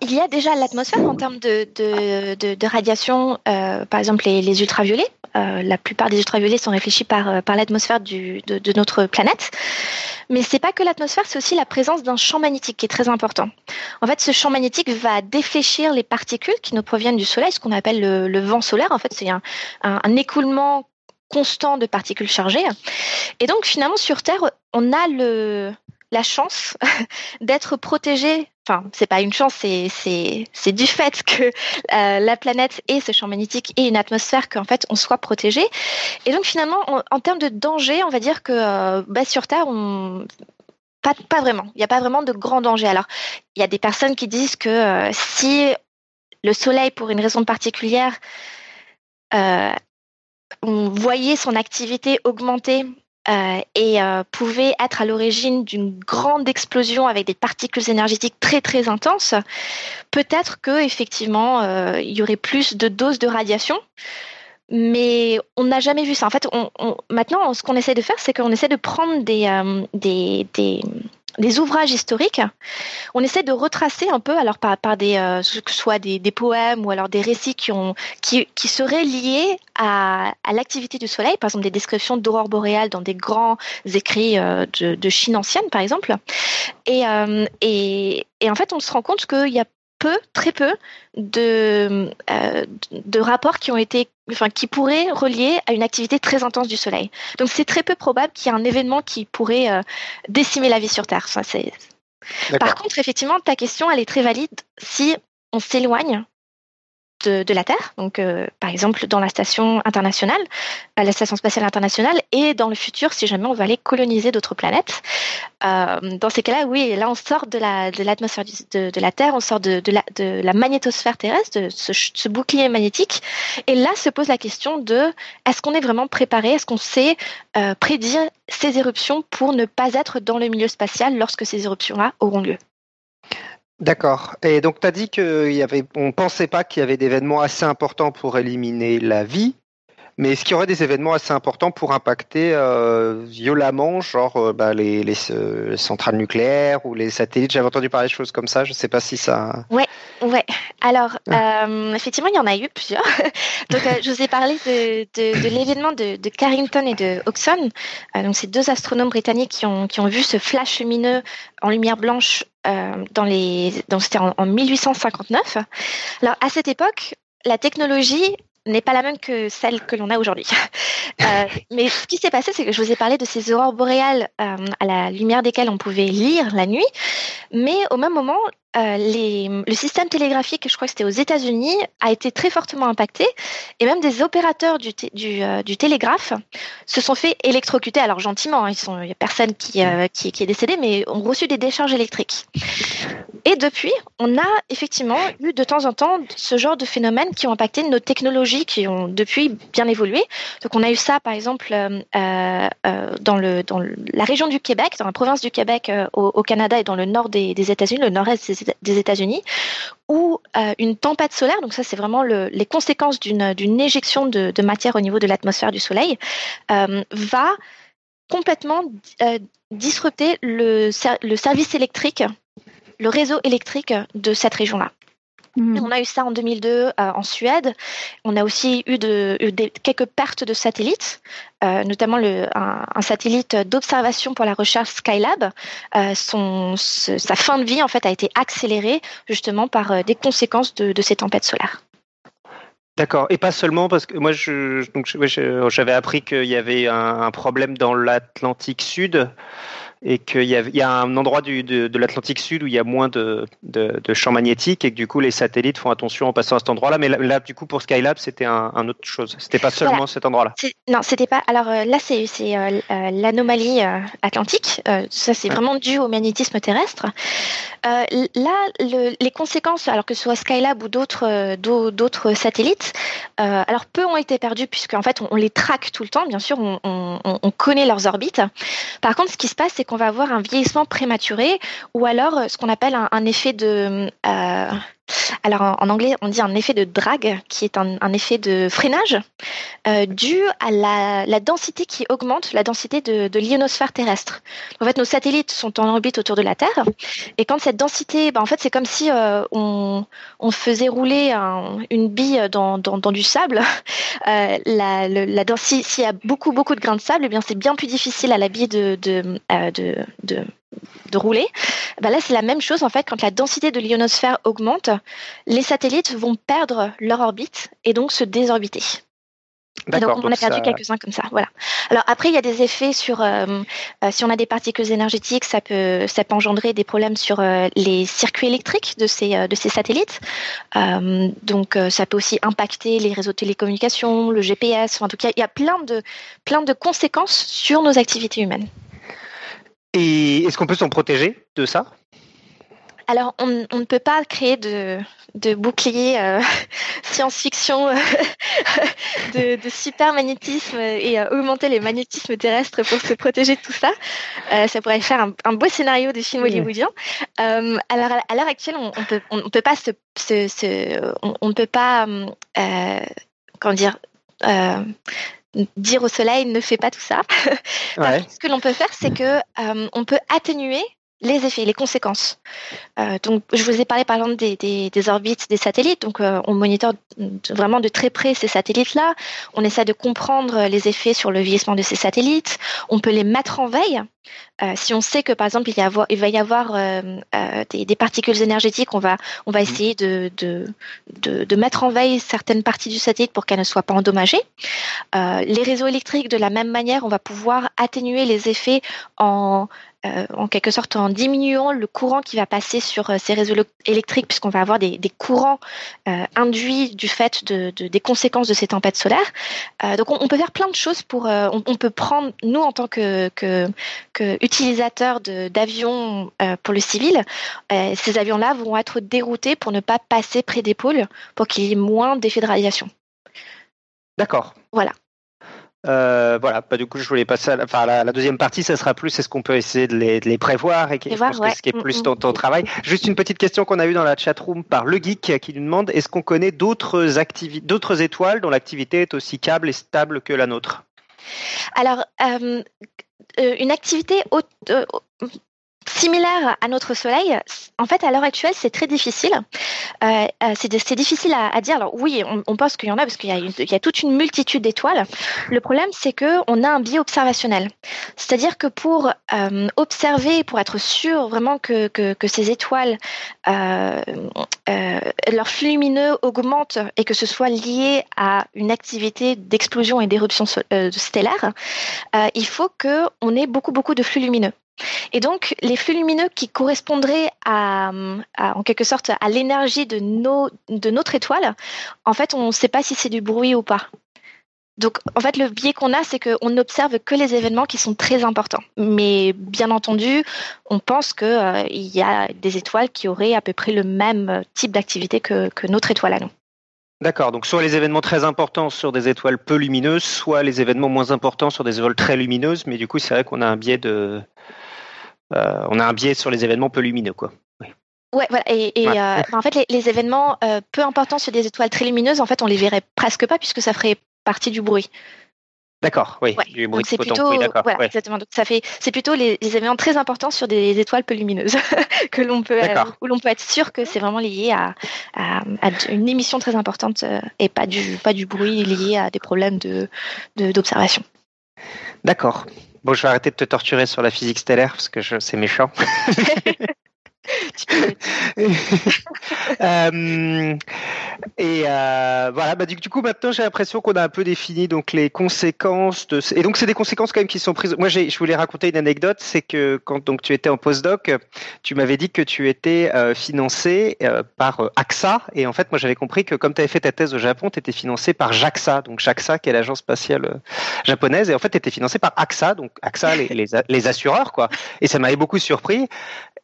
Speaker 3: il y a déjà l'atmosphère en termes de, de, de, radiation, euh, par exemple les, ultraviolets. Euh, la plupart des ultraviolets sont réfléchis par, par l'atmosphère de, de, notre planète. Mais c'est pas que l'atmosphère, c'est aussi la présence d'un champ magnétique qui est très important. En fait, ce champ magnétique va défléchir les particules qui nous proviennent du Soleil, ce qu'on appelle le, le, vent solaire. En fait, c'est un, un, un écoulement constant de particules chargées. Et donc, finalement, sur Terre, on a le, la chance d'être protégé. Enfin, c'est pas une chance, c'est du fait que euh, la planète et ce champ magnétique et une atmosphère qu'en fait on soit protégé. Et donc finalement, en termes de danger, on va dire que euh, bah, sur Terre, pas vraiment. Il n'y a pas vraiment de grand danger. Alors, il y a des personnes qui disent que euh, si le Soleil, pour une raison particulière, euh, on voyait son activité augmenter euh, et euh, pouvait être à l'origine d'une grande explosion avec des particules énergétiques très très intenses, peut-être que effectivement euh, il y aurait plus de doses de radiation. Mais on n'a jamais vu ça. En fait, maintenant, ce qu'on essaie de faire, c'est qu'on essaie de prendre des, des des ouvrages historiques, on essaie de retracer un peu, alors par, par des, euh, que ce soit des, des, poèmes ou alors des récits qui, ont, qui, qui seraient liés à, à l'activité du Soleil, par exemple des descriptions d'aurore boréale dans des grands écrits euh, de, de, Chine ancienne, par exemple. Et, euh, et, et en fait, on se rend compte qu'il y a peu, très peu de, de rapports qui ont été, enfin, qui pourraient relier à une activité très intense du Soleil. Donc c'est très peu probable qu'il y ait un événement qui pourrait décimer la vie sur Terre. Par contre, effectivement, ta question, elle est très valide si on s'éloigne de, la Terre, donc euh, par exemple dans la station internationale, euh, la station spatiale internationale, et dans le futur, si jamais on va aller coloniser d'autres planètes. Euh, dans ces cas-là, oui, là on sort de la de l'atmosphère de, la Terre, on sort de la magnétosphère terrestre, de ce, bouclier magnétique, et là se pose la question de est-ce qu'on est vraiment préparé, est-ce qu'on sait prédire ces éruptions pour ne pas être dans le milieu spatial lorsque ces éruptions-là auront lieu?
Speaker 1: D'accord. Et donc, tu as dit qu'on ne pensait pas qu'il y avait d'événements assez importants pour éliminer la vie, mais est-ce qu'il y aurait des événements assez importants pour impacter euh, violemment, genre euh, bah, les, euh, centrales nucléaires ou les satellites? J'avais entendu parler de choses comme ça. Je ne sais pas si ça.
Speaker 3: Ouais, ouais. Alors, ah. effectivement, il y en a eu plusieurs. donc, je vous ai parlé de, l'événement de, Carrington et de Oxon. donc, ces deux astronomes britanniques qui ont, qui ont vu ce flash lumineux en lumière blanche dans les, c'était en, en 1859. Alors, à cette époque, la technologie n'est pas la même que celle que l'on a aujourd'hui. Euh, mais ce qui s'est passé, c'est que je vous ai parlé de ces aurores boréales euh, à la lumière desquelles on pouvait lire la nuit, mais au même moment, euh, le système télégraphique, je crois que c'était aux États-Unis, a été très fortement impacté et même des opérateurs du, euh, télégraphe se sont fait électrocuter. Alors gentiment, hein, il n'y a personne qui, euh, qui, est décédé, mais ont reçu des décharges électriques. Et depuis, on a effectivement eu de temps en temps ce genre de phénomènes qui ont impacté nos technologies qui ont depuis bien évolué. Donc on a eu ça par exemple dans, la région du Québec, dans la province du Québec au, au Canada et dans le nord des, des États-Unis, le nord-est des des États-Unis, où euh, une tempête solaire, donc ça c'est vraiment les conséquences d'une éjection de, matière au niveau de l'atmosphère du Soleil, euh, va complètement euh, disrupter le, le service électrique, le réseau électrique de cette région-là. Mm. On a eu ça en 2002 euh, en Suède. On a aussi eu, de, quelques pertes de satellites, euh, notamment le, un, satellite d'observation pour la recherche Skylab. Euh, son, sa fin de vie en fait a été accélérée justement par des conséquences de, ces tempêtes solaires.
Speaker 1: D'accord, et pas seulement parce que moi, j'avais appris qu'il y avait un problème dans l'Atlantique Sud et qu'il y, y, a un endroit du, de, de l'Atlantique Sud où il y a moins de, de, de, champs magnétiques et que du coup les satellites font attention en passant à cet endroit-là. Mais là, du coup, pour Skylab, c'était un, un, autre chose. C'était pas seulement cet endroit-là.
Speaker 3: Non, c'était pas. Alors euh, là, c'est euh, euh, l'anomalie atlantique. ça, c'est vraiment dû au magnétisme terrestre. là, le, les conséquences, alors que ce soit Skylab ou d'autres d'autres satellites, alors peu ont été perdus puisque en fait, on, on, les traque tout le temps. Bien sûr, on, on, on connaît leurs orbites. Par contre, ce qui se passe, c'est qu'on va avoir un vieillissement prématuré ou alors euh, ce qu'on appelle un, effet de... Euh, alors en, anglais, on dit un effet de drag, qui est un, effet de freinage euh, dû à la, densité qui augmente, la densité de, l'ionosphère terrestre. En fait, nos satellites sont en orbite autour de la Terre, et quand cette densité, bah, en fait, c'est comme si on, faisait rouler une bille dans, du sable. la, la densité, s'il y a beaucoup beaucoup de grains de sable, eh bien c'est bien plus difficile à la bille de rouler. Bah là, c'est la même chose en fait. Quand la densité de l'ionosphère augmente, les satellites vont perdre leur orbite et donc se désorbiter. donc, on a perdu quelques-uns comme ça. Voilà. Alors après, il y a des effets sur euh, euh, si on a des particules énergétiques, ça peut ça peut engendrer des problèmes sur euh, les circuits électriques de ces de ces satellites. donc ça peut aussi impacter les réseaux de télécommunications, le GPS. en tout cas, il y a plein de plein de conséquences sur nos activités humaines.
Speaker 1: Et est-ce qu'on peut s'en protéger de ça?
Speaker 3: Alors, on, ne peut pas créer de, de bouclier euh, science-fiction euh, de, de, super magnétisme et euh, augmenter les magnétismes terrestres pour se protéger de tout ça. ça pourrait faire un, beau scénario de film hollywoodien. alors, à l'heure actuelle, on, ne peut, on, peut pas se, on, ne peut pas, comment dire, dire au soleil ne fais pas tout ça. Ce que l'on peut faire, c'est que euh, on peut atténuer les effets, les conséquences. Euh, donc, je vous ai parlé par exemple des, des, orbites des satellites. Donc, euh, on monitore vraiment de très près ces satellites-là. On essaie de comprendre les effets sur le vieillissement de ces satellites. On peut les mettre en veille. Euh, si on sait que par exemple il, y il va y avoir des, des, particules énergétiques, on va, on va mmh. essayer de, de, de, de, mettre en veille certaines parties du satellite pour qu'elles ne soient pas endommagées. les réseaux électriques, de la même manière, on va pouvoir atténuer les effets en euh, en quelque sorte en diminuant le courant qui va passer sur euh, ces réseaux électriques, puisqu'on va avoir des, courants euh, induits du fait de, des conséquences de ces tempêtes solaires. donc on, peut faire plein de choses pour. On, peut prendre nous en tant que, que, que utilisateurs d'avions pour le civil, ces avions-là vont être déroutés pour ne pas passer près des pôles, pour qu'il y ait moins d'effets de radiation.
Speaker 1: D'accord.
Speaker 3: Voilà.
Speaker 1: Euh, voilà, bah, du coup, je voulais passer à la, enfin, la, deuxième partie, ça sera plus est-ce qu'on peut essayer de les, de les prévoir et qui, ce qui est plus ton, ton, travail. Juste une petite question qu'on a eue dans la chatroom par Le Geek qui nous demande est-ce qu'on connaît d'autres activités, d'autres étoiles dont l'activité est aussi câble et stable que la nôtre?
Speaker 3: Alors, euh, euh une activité euh, similaire à notre Soleil, en fait, à l'heure actuelle, c'est très difficile. Euh, euh c'est difficile à, à, dire. Alors oui, on, on pense qu'il y en a parce qu'il y, y, a toute une multitude d'étoiles. Le problème, c'est que on a un biais observationnel. C'est-à-dire que pour euh, observer, pour être sûr vraiment que, que, que ces étoiles, euh, euh leur flux lumineux augmente et que ce soit lié à une activité d'explosion et d'éruption euh, stellaire, il faut qu'on ait beaucoup, beaucoup de flux lumineux. Et donc, les flux lumineux qui correspondraient à, en quelque sorte à l'énergie de, notre étoile, en fait, on ne sait pas si c'est du bruit ou pas. Donc, en fait, le biais qu'on a, c'est qu'on n'observe que les événements qui sont très importants. Mais bien entendu, on pense qu'il euh, y a des étoiles qui auraient à peu près le même type d'activité que notre étoile à nous.
Speaker 1: D'accord, donc soit les événements très importants sur des étoiles peu lumineuses, soit les événements moins importants sur des étoiles très lumineuses, mais du coup c'est vrai qu'on a un biais de, euh, on a un biais sur les événements peu lumineux, quoi.
Speaker 3: Ouais, voilà. Et, euh, en fait, les, événements euh, peu importants sur des étoiles très lumineuses, en fait, on les verrait presque pas puisque ça ferait partie du bruit.
Speaker 1: D'accord, oui.
Speaker 3: Du bruit plutôt, voilà, exactement. Donc ça fait, c'est plutôt les, événements très importants sur des étoiles peu lumineuses que l'on peut, où l'on peut être sûr que c'est vraiment lié à, une émission très importante et pas du, pas du bruit lié à des problèmes de, d'observation.
Speaker 1: D'accord. Bon, je vais arrêter de te torturer sur la physique stellaire parce que c'est méchant. euh, et euh, voilà, bah, du, coup maintenant j'ai l'impression qu'on a un peu défini donc les conséquences et donc c'est des conséquences quand même qui sont prises. Moi je voulais raconter une anecdote, c'est que quand donc tu étais en postdoc, tu m'avais dit que tu étais euh, financé par AXA et en fait moi j'avais compris que comme tu avais fait ta thèse au Japon, tu étais financé par JAXA, donc JAXA qui est l'agence spatiale japonaise et en fait tu étais financé par AXA, donc AXA les, les assureurs quoi. Et ça m'avait beaucoup surpris.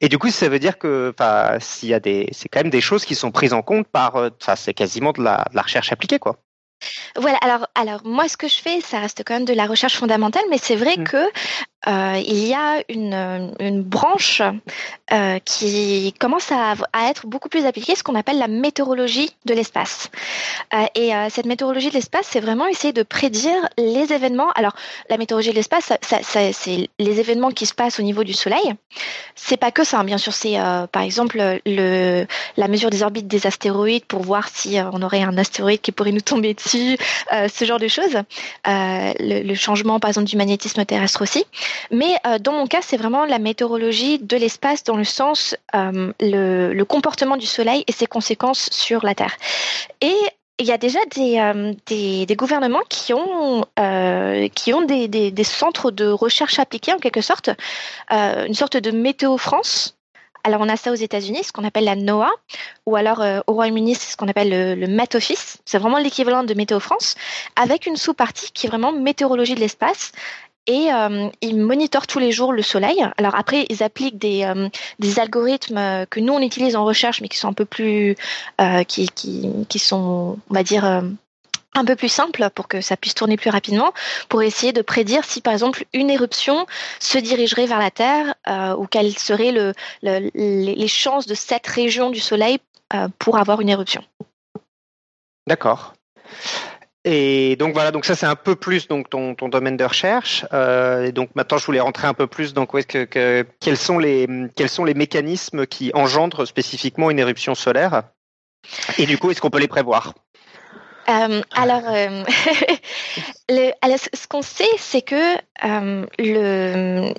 Speaker 1: Et du coup, ça veut dire que, s'il y a des, c'est quand même des choses qui sont prises en compte par, euh, enfin, c'est quasiment la, de la recherche appliquée, quoi.
Speaker 3: Voilà, alors, alors moi ce que je fais, ça reste quand même de la recherche fondamentale, mais c'est vrai mmh. que euh, il y a une, une branche euh, qui commence à, à, être beaucoup plus appliquée, ce qu'on appelle la météorologie de l'espace. Euh, et cette météorologie de l'espace, c'est vraiment essayer de prédire les événements. Alors, la météorologie de l'espace, ça, ça, ça, c'est les événements qui se passent au niveau du Soleil. C'est pas que ça, hein. bien sûr. C'est par exemple le, la mesure des orbites des astéroïdes pour voir si on aurait un astéroïde qui pourrait nous tomber dessus, ce genre de choses. Le, le, changement, par exemple, du magnétisme terrestre aussi. Mais euh, dans mon cas, c'est vraiment la météorologie de l'espace dans le sens euh, le, comportement du Soleil et ses conséquences sur la Terre. Et il y a déjà des, euh, des, gouvernements qui ont, euh, qui ont des, des, centres de recherche appliquée en quelque sorte, euh, une sorte de météo France. Alors on a ça aux États-Unis, ce qu'on appelle la NOAA, ou alors au Royaume-Uni, c'est ce qu'on appelle le, le Met Office. C'est vraiment l'équivalent de Météo France, avec une sous-partie qui est vraiment météorologie de l'espace et euh, ils monitorent tous les jours le soleil. Alors après, ils appliquent des, euh, algorithmes euh, que nous on utilise en recherche, mais qui sont un peu plus, euh, qui sont, on va dire, un peu plus simples pour que ça puisse tourner plus rapidement, pour essayer de prédire si par exemple une éruption se dirigerait vers la Terre ou quelles seraient le, le, les chances de cette région du Soleil pour avoir une éruption.
Speaker 1: D'accord. Et donc voilà, donc ça c'est un peu plus donc ton, domaine de recherche. Euh, et donc maintenant je voulais rentrer un peu plus dans quels sont les quels sont les mécanismes qui engendrent spécifiquement une éruption solaire. Et du coup, est-ce qu'on peut les prévoir?
Speaker 3: Euh, alors, euh, le, alors, ce qu'on sait, c'est que euh, le,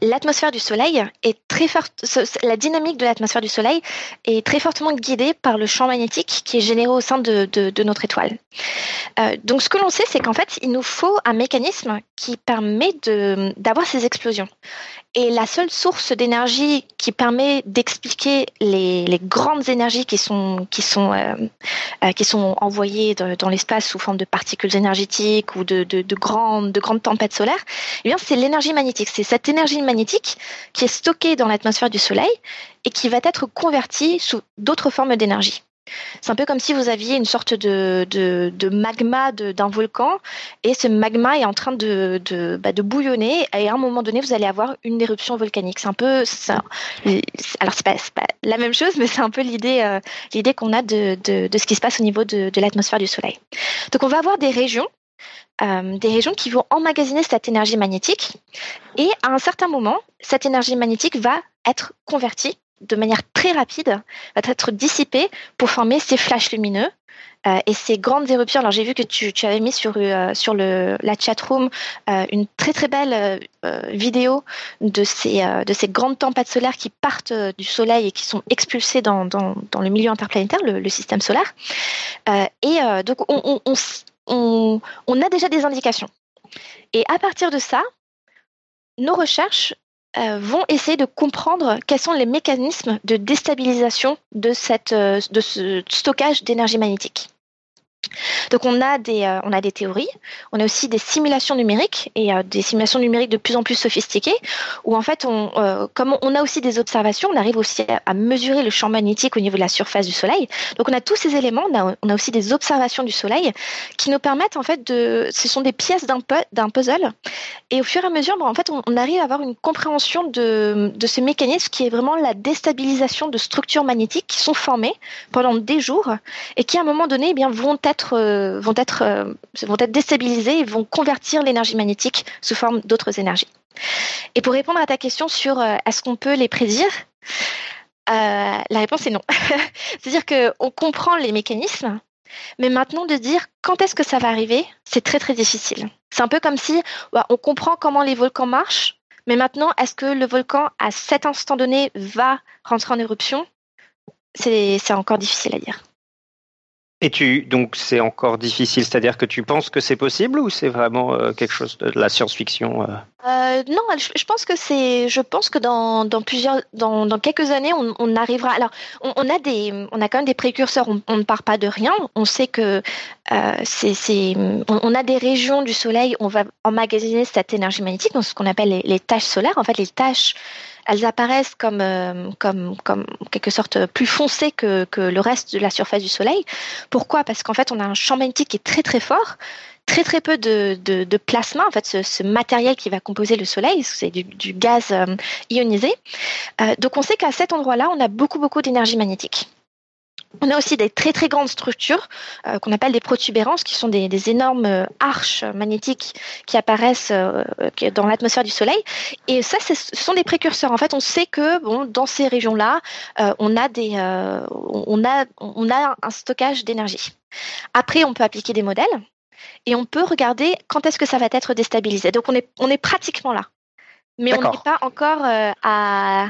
Speaker 3: l'atmosphère du Soleil est très forte, la dynamique de l'atmosphère du Soleil est très fortement guidée par le champ magnétique qui est généré au sein de, notre étoile. Euh, donc, ce que l'on sait, c'est qu'en fait, il nous faut un mécanisme qui permet d'avoir ces explosions. Et la seule source d'énergie qui permet d'expliquer les, grandes énergies qui sont, euh, euh, envoyées dans l'espace sous forme de particules énergétiques ou de, de, de grandes, de grandes tempêtes solaires, eh c'est l'énergie magnétique. C'est cette énergie magnétique qui est stockée dans l'atmosphère du Soleil et qui va être convertie sous d'autres formes d'énergie. C'est un peu comme si vous aviez une sorte de, de, de magma d'un volcan et ce magma est en train bah, de, bouillonner et à un moment donné vous allez avoir une éruption volcanique. C'est un peu. Alors c'est pas, pas la même chose, mais c'est un peu l'idée euh, l'idée qu'on a de, ce qui se passe au niveau de l'atmosphère du Soleil. Donc on va avoir des régions euh, des régions qui vont emmagasiner cette énergie magnétique et à un certain moment, cette énergie magnétique va être convertie de manière très rapide, va être dissipé pour former ces flashs lumineux euh, et ces grandes éruptions. Alors j'ai vu que tu, avais mis sur, euh, sur le, la chatroom euh, une très très belle vidéo de ces, de ces grandes tempêtes solaires qui partent du Soleil et qui sont expulsées dans, dans, dans le milieu interplanétaire, le, le système solaire. et donc on, on, on, on, a déjà des indications. Et à partir de ça, nos recherches euh, vont essayer de comprendre quels sont les mécanismes de déstabilisation de, euh, de ce stockage d'énergie magnétique. Donc on a des euh, on a des théories, on a aussi des simulations numériques et euh, des simulations numériques de plus en plus sophistiquées où en fait on euh, comme on a aussi des observations, on arrive aussi à, mesurer le champ magnétique au niveau de la surface du Soleil. Donc on a tous ces éléments, on a, aussi des observations du Soleil qui nous permettent en fait de ce sont des pièces d'un d'un puzzle et au fur et à mesure ben, en fait on, on, arrive à avoir une compréhension de de ce mécanisme qui est vraiment la déstabilisation de structures magnétiques qui sont formées pendant des jours et qui à un moment donné eh bien vont être euh, vont être euh, vont être déstabilisés et vont convertir l'énergie magnétique sous forme d'autres énergies. Et pour répondre à ta question sur euh, est-ce qu'on peut les prédire, la réponse est non. C'est-à-dire qu'on comprend les mécanismes, mais maintenant de dire quand est-ce que ça va arriver, c'est très très difficile. C'est un peu comme si on comprend comment les volcans marchent, mais maintenant est-ce que le volcan à cet instant donné va rentrer en éruption? C'est encore difficile à dire.
Speaker 1: Et tu donc c'est encore difficile, c'est-à-dire que tu penses que c'est possible ou c'est vraiment euh, quelque chose de, la science-fiction
Speaker 3: euh? euh, Non, je, pense que c'est, je pense que dans, dans plusieurs, dans, dans quelques années, on, on arrivera. Alors, on, a des, on a quand même des précurseurs. On, ne part pas de rien. On sait que c'est, on, a des régions du Soleil. On va emmagasiner cette énergie magnétique, ce qu'on appelle les, les tâches solaires. En fait, les tâches elles apparaissent comme, euh, comme, comme quelque sorte plus foncées que, que le reste de la surface du Soleil. Pourquoi? Parce qu'en fait, on a un champ magnétique qui est très très fort, très très peu de, de, de plasma, en fait, ce, ce, matériel qui va composer le Soleil, c'est du, du, gaz euh, ionisé. Euh, donc on sait qu'à cet endroit-là, on a beaucoup beaucoup d'énergie magnétique. On a aussi des très très grandes structures euh, qu'on appelle des protubérances, qui sont des, des énormes euh, arches magnétiques qui apparaissent euh, dans l'atmosphère du Soleil. Et ça, ce sont des précurseurs. En fait, on sait que bon, dans ces régions-là, euh, on a des, euh, on a, on a un stockage d'énergie. Après, on peut appliquer des modèles et on peut regarder quand est-ce que ça va être déstabilisé. Donc, on est, on est pratiquement là, mais on n'est pas encore à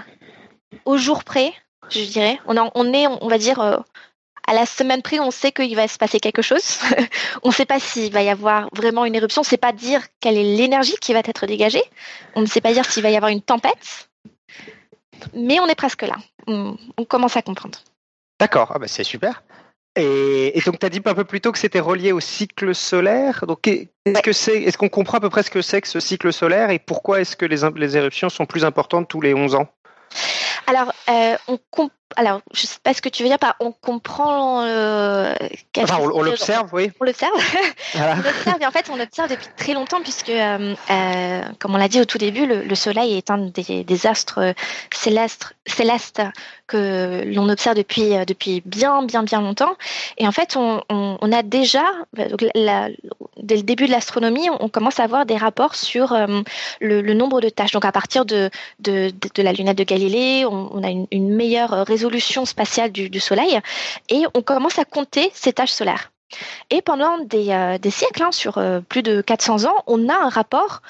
Speaker 3: au jour près je dirais. On, on est, on va dire, euh, à la semaine près, on sait qu'il va se passer quelque chose. on ne sait pas s'il va y avoir vraiment une éruption. On ne sait pas dire quelle est l'énergie qui va être dégagée. On ne sait pas dire s'il va y avoir une tempête. Mais on est presque là. On, commence à comprendre.
Speaker 1: D'accord, ah bah c'est super. Et, donc, tu as dit un peu plus tôt que c'était relié au cycle solaire. Donc, est-ce que c'est, est-ce qu'on comprend à peu près ce que c'est que ce cycle solaire et pourquoi est-ce que les, les éruptions sont plus importantes tous les 11 ans?
Speaker 3: Alors, euh, on, alors, je ne sais pas ce que tu veux dire par on comprend.
Speaker 1: Euh, enfin, on, l'observe, oui.
Speaker 3: On l'observe. on l'observe, et en fait, on l'observe depuis très longtemps, puisque, euh, euh, comme on l'a dit au tout début, le, Soleil est un des, astres célestes, célestes que l'on observe depuis, depuis bien, bien, bien longtemps. Et en fait, on, a déjà, dès le début de l'astronomie, on commence à avoir des rapports sur le, nombre de tâches. Donc, à partir de, de, la lunette de Galilée, on, a une, une meilleure résolution résolution spatiale du, Soleil, et on commence à compter ces tâches solaires. Et pendant des, euh, siècles, hein, sur euh, plus de 400 ans, on a un rapport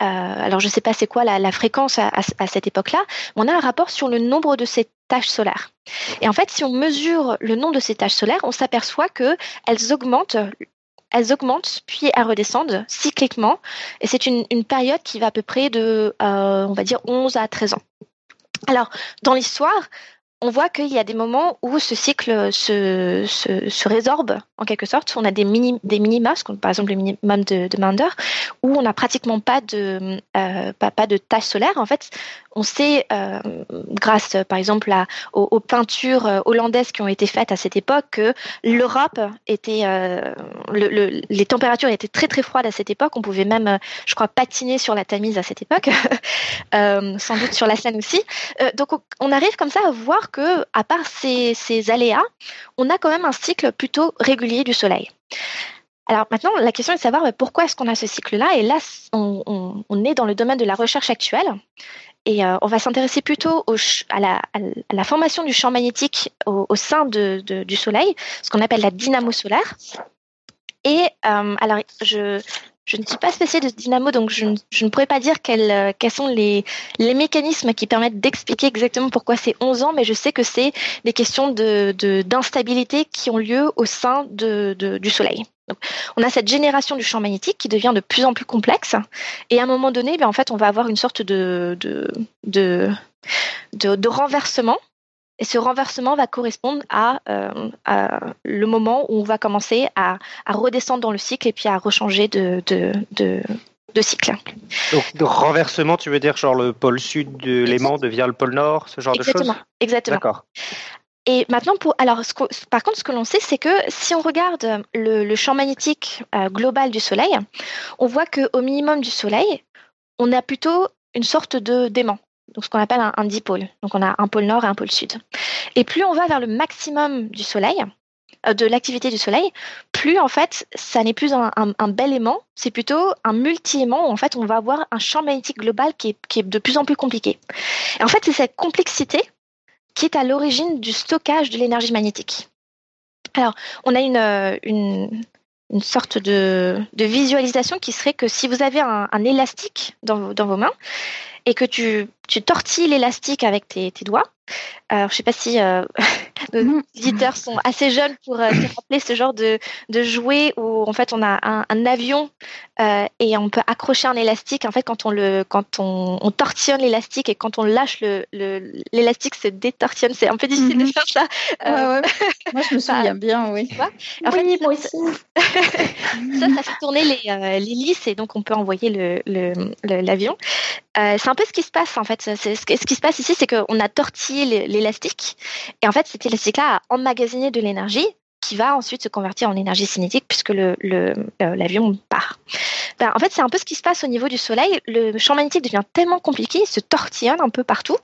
Speaker 3: euh, alors je ne sais pas c'est quoi la, fréquence à, cette époque-là, on a un rapport sur le nombre de ces tâches solaires. Et en fait, si on mesure le nombre de ces tâches solaires, on s'aperçoit qu'elles augmentent elles augmentent, puis elles redescendent cycliquement. Et c'est une, période qui va à peu près de, on va dire, 11 à 13 ans. Alors, dans l'histoire, on voit qu'il y a des moments où ce cycle se, résorbe en quelque sorte. On a des, mini, des par exemple le minimum de, de Mander, où on n'a pratiquement pas de, euh, pas, de tâches solaires. En fait, on sait, euh, grâce par exemple aux, peintures euh, hollandaises qui ont été faites à cette époque, que l'Europe était, euh, les températures étaient très très froides à cette époque. On pouvait même, je crois, patiner sur la Tamise à cette époque, sans doute sur la Seine aussi. donc on arrive comme ça à voir que, à part ces, aléas, on a quand même un cycle plutôt régulier du Soleil. Alors maintenant, la question est de savoir pourquoi est-ce qu'on a ce cycle-là? Et là, on, on, est dans le domaine de la recherche actuelle. Et euh, on va s'intéresser plutôt à, la, formation du champ magnétique au, sein du Soleil, ce qu'on appelle la dynamo solaire. Et euh, alors, je, ne suis pas spécialiste de dynamo, donc je, ne pourrais pas dire euh, quels sont les, mécanismes qui permettent d'expliquer exactement pourquoi c'est 11 ans, mais je sais que c'est des questions d'instabilité qui ont lieu au sein du Soleil on a cette génération du champ magnétique qui devient de plus en plus complexe. Et à un moment donné, ben, en fait, on va avoir une sorte de, renversement. Et ce renversement va correspondre euh, à, le moment où on va commencer à, redescendre dans le cycle et puis à rechanger de, de, cycle.
Speaker 1: Donc, de renversement, tu veux dire genre le pôle sud de l'aimant devient le pôle nord, ce genre
Speaker 3: de
Speaker 1: choses?
Speaker 3: Exactement. D'accord. Et maintenant, pour, alors, par contre, ce que l'on sait, c'est que si on regarde le, champ magnétique euh, global du Soleil, on voit qu'au minimum du Soleil, on a plutôt une sorte de d'aimant, donc ce qu'on appelle un, dipôle. On a un pôle nord et un pôle sud. Et plus on va vers le maximum du Soleil, euh, de l'activité du Soleil, plus en fait, ça n'est plus un, bel aimant, c'est plutôt un multi-aimant où en fait on va avoir un champ magnétique global qui est, de plus en plus compliqué. Et en fait, c'est cette complexité qui est à l'origine du stockage de l'énergie magnétique. Alors, on a une, euh, sorte de, visualisation qui serait que si vous avez un, élastique dans, vos mains et que tu, tu tortilles l'élastique avec tes, tes, doigts, alors je ne sais pas si euh, nos mhm. visiteurs sont assez jeunes pour euh, se rappeler ce genre de, de jouet où en fait on a un, un avion euh, et on peut accrocher un élastique. En fait, quand on le, quand on, on torsionne l'élastique et quand on lâche le, l'élastique se détorsionne. C'est un peu difficile de mhm. faire ça.
Speaker 5: Euh, moi, je me souviens bien, oui.
Speaker 3: En fait, moi aussi. ça, ça fait tourner les, l'hélice et donc on peut envoyer le, l'avion. c'est un peu ce qui se passe en fait. C'est, ce, qui se passe ici, c'est qu'on a tortillé l'élastique et en fait, cet élastique-là a emmagasiné de l'énergie qui va ensuite se convertir en énergie cinétique puisque l'avion le, le, part. Ben, en fait, c'est un peu ce qui se passe au niveau du Soleil. Le champ magnétique devient tellement compliqué, il se tortillonne un peu partout.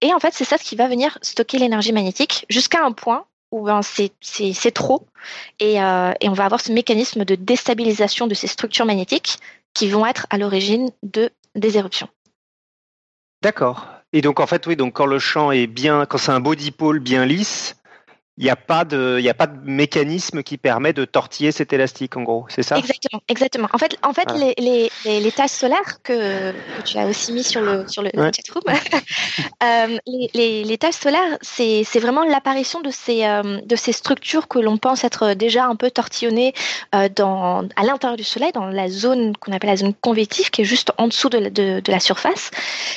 Speaker 3: Et en fait, c'est ça ce qui va venir stocker l'énergie magnétique jusqu'à un point où ben, c'est trop. Et, euh, et, on va avoir ce mécanisme de déstabilisation de ces structures magnétiques qui vont être à l'origine de, des éruptions.
Speaker 1: D'accord. Et donc, en fait, oui, donc quand le champ est bien, quand c'est un beau dipôle bien lisse, il n'y a pas de, a pas de mécanisme qui permet de tortiller cet élastique, en gros, c'est ça?
Speaker 3: Exactement, exactement. En fait, en fait, les, les, les, tâches solaires que, que, tu as aussi mis sur le sur le chatroom, euh, les, les, tâches solaires, c'est vraiment l'apparition de ces euh, de ces structures que l'on pense être déjà un peu tortillonnées euh, dans à l'intérieur du Soleil, dans la zone qu'on appelle la zone convective, qui est juste en dessous de, de, de la surface.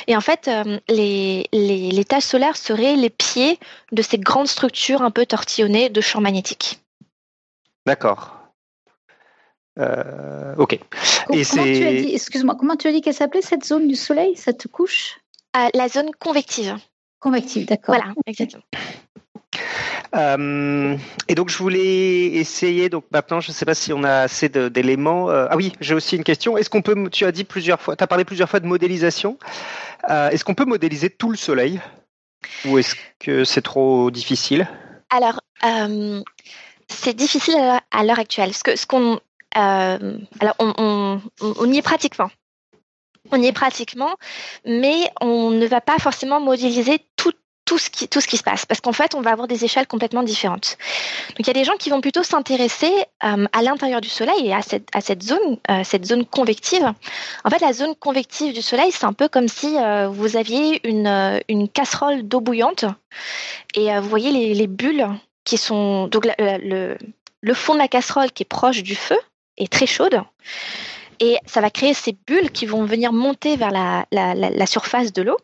Speaker 3: Et en fait, les, les les tâches solaires seraient les pieds de ces grandes structures un peu tortillonnées de champs magnétiques.
Speaker 1: D'accord. Euh, ok.
Speaker 5: Et excuse-moi, comment tu as dit qu'elle s'appelait cette zone du Soleil, cette couche?
Speaker 3: Euh, La zone convective.
Speaker 5: Convective, d'accord.
Speaker 3: Voilà, exactement.
Speaker 1: et donc je voulais essayer. Donc maintenant, je ne sais pas si on a assez d'éléments. ah oui, j'ai aussi une question. Est-ce qu'on peut Tu as dit plusieurs fois. Tu as parlé plusieurs fois de modélisation. est-ce qu'on peut modéliser tout le Soleil? Ou est-ce que c'est trop difficile?
Speaker 3: Alors, c'est difficile à l'heure actuelle. Ce que ce qu'on alors on, on y est pratiquement on y est pratiquement, mais on ne va pas forcément modéliser tout, tout, ce qui, tout ce qui se passe, parce qu'en fait, on va avoir des échelles complètement différentes. Donc, il y a des gens qui vont plutôt s'intéresser euh, à l'intérieur du Soleil et à cette, à cette zone, euh, cette zone convective. En fait, la zone convective du Soleil, c'est un peu comme si euh, vous aviez une, une casserole d'eau bouillante et vous voyez les, les, bulles qui sont donc le, le fond de la casserole qui est proche du feu est très chaude et ça va créer ces bulles qui vont venir monter vers la, la, la, surface de l'eau.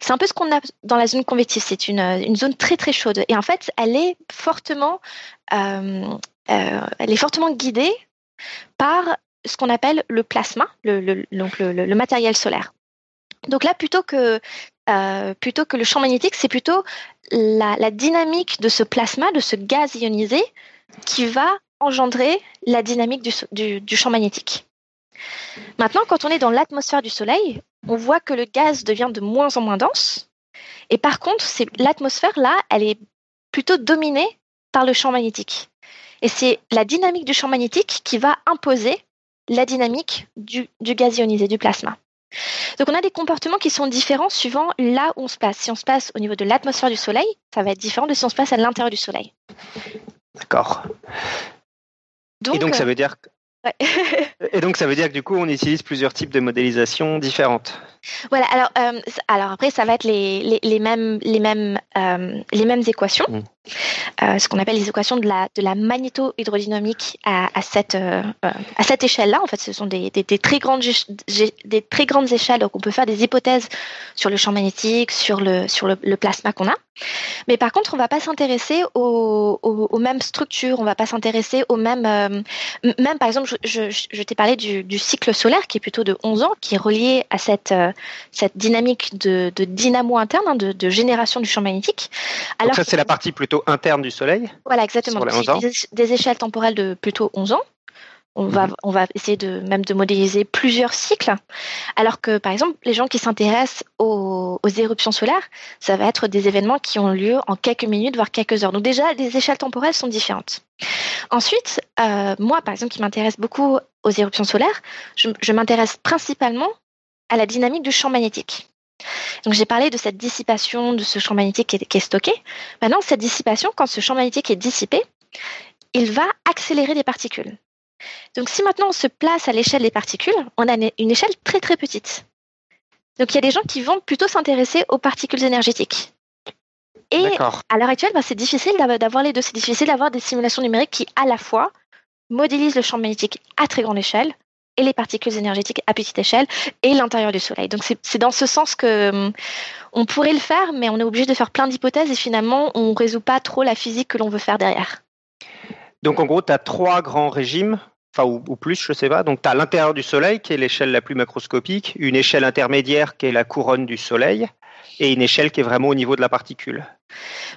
Speaker 3: C'est un peu ce qu'on a dans la zone convective. C'est une, une, zone très très chaude et en fait, elle est fortement, euh, euh, elle est fortement guidée par ce qu'on appelle le plasma, le, donc le, matériel solaire. Donc là, plutôt que euh, plutôt que le champ magnétique, c'est plutôt la, dynamique de ce plasma, de ce gaz ionisé, qui va engendrer la dynamique du champ magnétique. Maintenant, quand on est dans l'atmosphère du Soleil, on voit que le gaz devient de moins en moins dense. Et par contre, l'atmosphère, là, elle est plutôt dominée par le champ magnétique. Et c'est la dynamique du champ magnétique qui va imposer la dynamique du, gaz ionisé, du plasma. Donc on a des comportements qui sont différents suivant là où on se place. Si on se passe au niveau de l'atmosphère du Soleil, ça va être différent de si on se passe à l'intérieur du Soleil.
Speaker 1: D'accord. Et donc ça euh, veut dire et donc ça veut dire que du coup on utilise plusieurs types de modélisation différentes.
Speaker 3: Voilà. Alors, euh, alors après ça va être les, les, les mêmes les mêmes euh, les mêmes équations, mmh. euh, ce qu'on appelle les équations de la de la magnéto-hydrodynamique à, à cette à cette échelle-là. En fait, ce sont des, des, des, très grandes des très grandes échelles. Donc on peut faire des hypothèses sur le champ magnétique, sur le sur le, le plasma qu'on a. Mais par contre, on va pas s'intéresser aux, aux, aux, mêmes structures. On va pas s'intéresser aux mêmes même par exemple, je, je, je t'ai parlé du, du cycle solaire qui est plutôt de 11 ans, qui est relié à cette cette dynamique de, dynamo interne, hein, de, génération du champ magnétique.
Speaker 1: Alors ça, c'est la partie plutôt interne du Soleil
Speaker 3: Voilà, exactement. Des, des, échelles temporelles de plutôt 11 ans. On va, mhm. on va essayer de même de modéliser plusieurs cycles, alors que par exemple les gens qui s'intéressent aux, éruptions solaires, ça va être des événements qui ont lieu en quelques minutes voire quelques heures. Donc déjà les échelles temporelles sont différentes. Ensuite, euh, moi par exemple qui m'intéresse beaucoup aux éruptions solaires, je m'intéresse principalement à la dynamique du champ magnétique. Donc j'ai parlé de cette dissipation de ce champ magnétique qui est, stocké. Maintenant, cette dissipation, quand ce champ magnétique est dissipé, il va accélérer des particules. Donc si maintenant on se place à l'échelle des particules, on a une échelle très très petite. Donc il y a des gens qui vont plutôt s'intéresser aux particules énergétiques. Et à l'heure actuelle, ben, c'est difficile d'avoir les deux. C'est difficile d'avoir des simulations numériques qui, à la fois, modélisent le champ magnétique à très grande échelle, et les particules énergétiques à petite échelle et l'intérieur du Soleil. Donc c'est dans ce sens que hum, on pourrait le faire, mais on est obligé de faire plein d'hypothèses et finalement on ne résout pas trop la physique que l'on veut faire derrière.
Speaker 1: Donc en gros, tu as trois grands régimes, enfin ou, plus, je sais pas. Donc tu as l'intérieur du Soleil qui est l'échelle la plus macroscopique, une échelle intermédiaire qui est la couronne du Soleil, et une échelle qui est vraiment au niveau de la particule.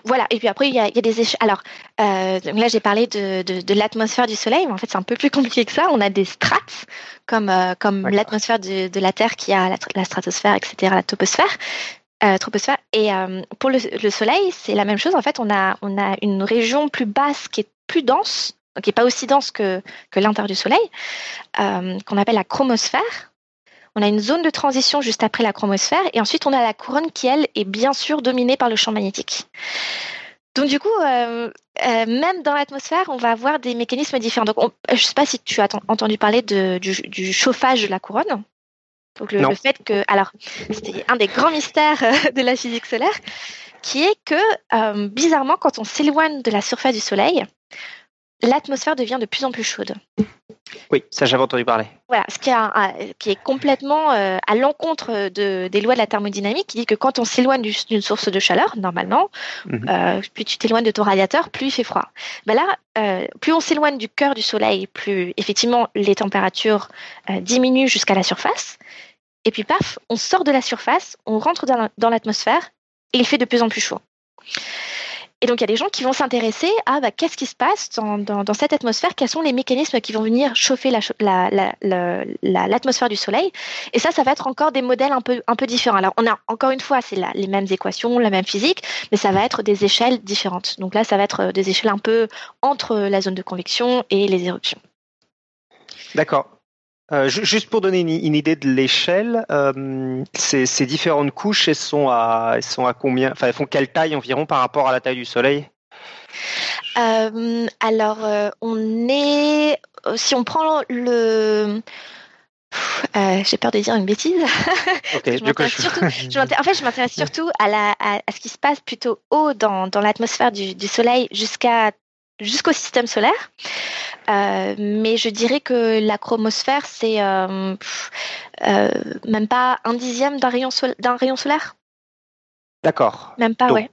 Speaker 3: Voilà, et puis après, il y a, des échelles. Alors, euh, là, j'ai parlé de, de, l'atmosphère du Soleil, mais en fait, c'est un peu plus compliqué que ça. On a des strates, comme, euh, comme l'atmosphère de, de, la Terre qui a la, stratosphère, etc., la toposphère. Euh, troposphère. Et pour le, le Soleil, c'est la même chose. En fait, on a, on a une région plus basse qui est plus dense, donc qui n'est pas aussi dense que, que l'intérieur du Soleil, qu'on appelle la chromosphère on a une zone de transition juste après la chromosphère, et ensuite on a la couronne qui, elle, est bien sûr dominée par le champ magnétique. Donc du coup, euh, euh, même dans l'atmosphère, on va avoir des mécanismes différents. Donc, je ne sais pas si tu as entendu parler du, chauffage de la couronne. Donc le, fait que, alors, c'était un des grands mystères euh, de la physique solaire, qui est que bizarrement, quand on s'éloigne de la surface du Soleil, l'atmosphère devient de plus en plus chaude.
Speaker 1: Oui, ça j'avais entendu parler.
Speaker 3: Voilà, ce qui, qui est complètement euh, à l'encontre de, des lois de la thermodynamique, qui dit que quand on s'éloigne d'une source de chaleur, normalement, mhm. euh, plus tu t'éloignes de ton radiateur, plus il fait froid. Ben là, euh, plus on s'éloigne du cœur du Soleil, plus effectivement les températures diminuent jusqu'à la surface. Et puis paf, on sort de la surface, on rentre dans l'atmosphère et il fait de plus en plus chaud. Et donc, il y a des gens qui vont s'intéresser à bah, qu'est-ce qui se passe dans, cette atmosphère, quels sont les mécanismes qui vont venir chauffer l'atmosphère du Soleil? Et ça, ça va être encore des modèles un peu, un peu différents. Alors, on a encore une fois, c'est les mêmes équations, la même physique, mais ça va être des échelles différentes. Donc là, ça va être des échelles un peu entre la zone de convection et les éruptions.
Speaker 1: D'accord. Euh, juste pour donner une, idée de l'échelle, euh, ces, différentes couches, elles sont à, elles sont à combien Enfin, elles font quelle taille environ par rapport à la taille du Soleil?
Speaker 3: Euh, Alors, on est, si on prend le, j'ai peur de dire une bêtise. je surtout, en fait, je m'intéresse surtout à, la, à, ce qui se passe plutôt haut dans, dans l'atmosphère du, du, Soleil jusqu'à jusqu'au système solaire. Euh, mais je dirais que la chromosphère, c'est euh, euh, même pas un dixième d'un rayon, rayon solaire.
Speaker 1: D'accord.
Speaker 3: Même pas,
Speaker 1: Donc,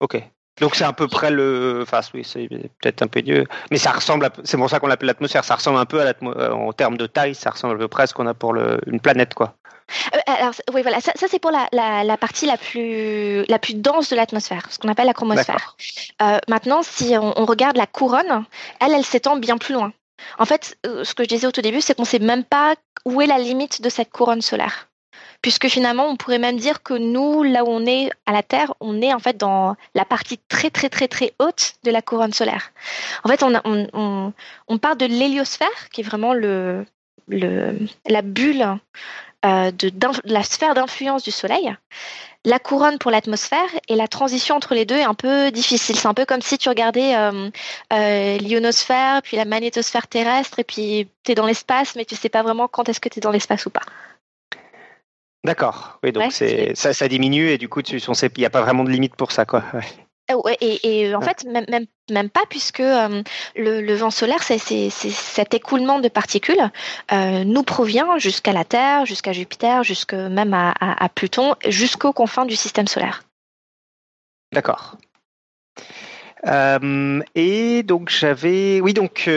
Speaker 1: Ok. Donc c'est à peu près le, enfin oui, c'est peut-être un peu mieux, mais ça ressemble, c'est pour ça qu'on l'appelle l'atmosphère. Ça ressemble un peu à l'atmosphère en termes de taille, ça ressemble à peu près à ce qu'on a pour le, une planète, quoi.
Speaker 3: Euh, alors oui, voilà, ça, c'est pour la, la, partie la plus, la plus dense de l'atmosphère, ce qu'on appelle la chromosphère. Euh, maintenant, si on, regarde la couronne, elle, elle s'étend bien plus loin. En fait, euh, ce que je disais au tout début, c'est qu'on ne sait même pas où est la limite de cette couronne solaire. Puisque finalement, on pourrait même dire que nous, là où on est à la Terre, on est en fait dans la partie très très très très haute de la couronne solaire. En fait, on, part de l'héliosphère, qui est vraiment la bulle euh, de, la sphère d'influence du Soleil, la couronne pour l'atmosphère et la transition entre les deux est un peu difficile. C'est un peu comme si tu regardais euh, euh, l'ionosphère, puis la magnétosphère terrestre, et puis tu es dans l'espace, mais tu sais pas vraiment quand est-ce que tu es dans l'espace ou pas.
Speaker 1: D'accord. Oui, donc c'est ça, ça diminue et du coup, il n'y a pas vraiment de limite pour ça, quoi.
Speaker 3: Euh, et, en fait, même, même, même pas, puisque euh, le, vent solaire, c'est cet écoulement de particules euh, nous provient jusqu'à la Terre, jusqu'à Jupiter, jusque même à, à, Pluton, jusqu'aux confins du système solaire.
Speaker 1: D'accord. et donc j'avais, oui donc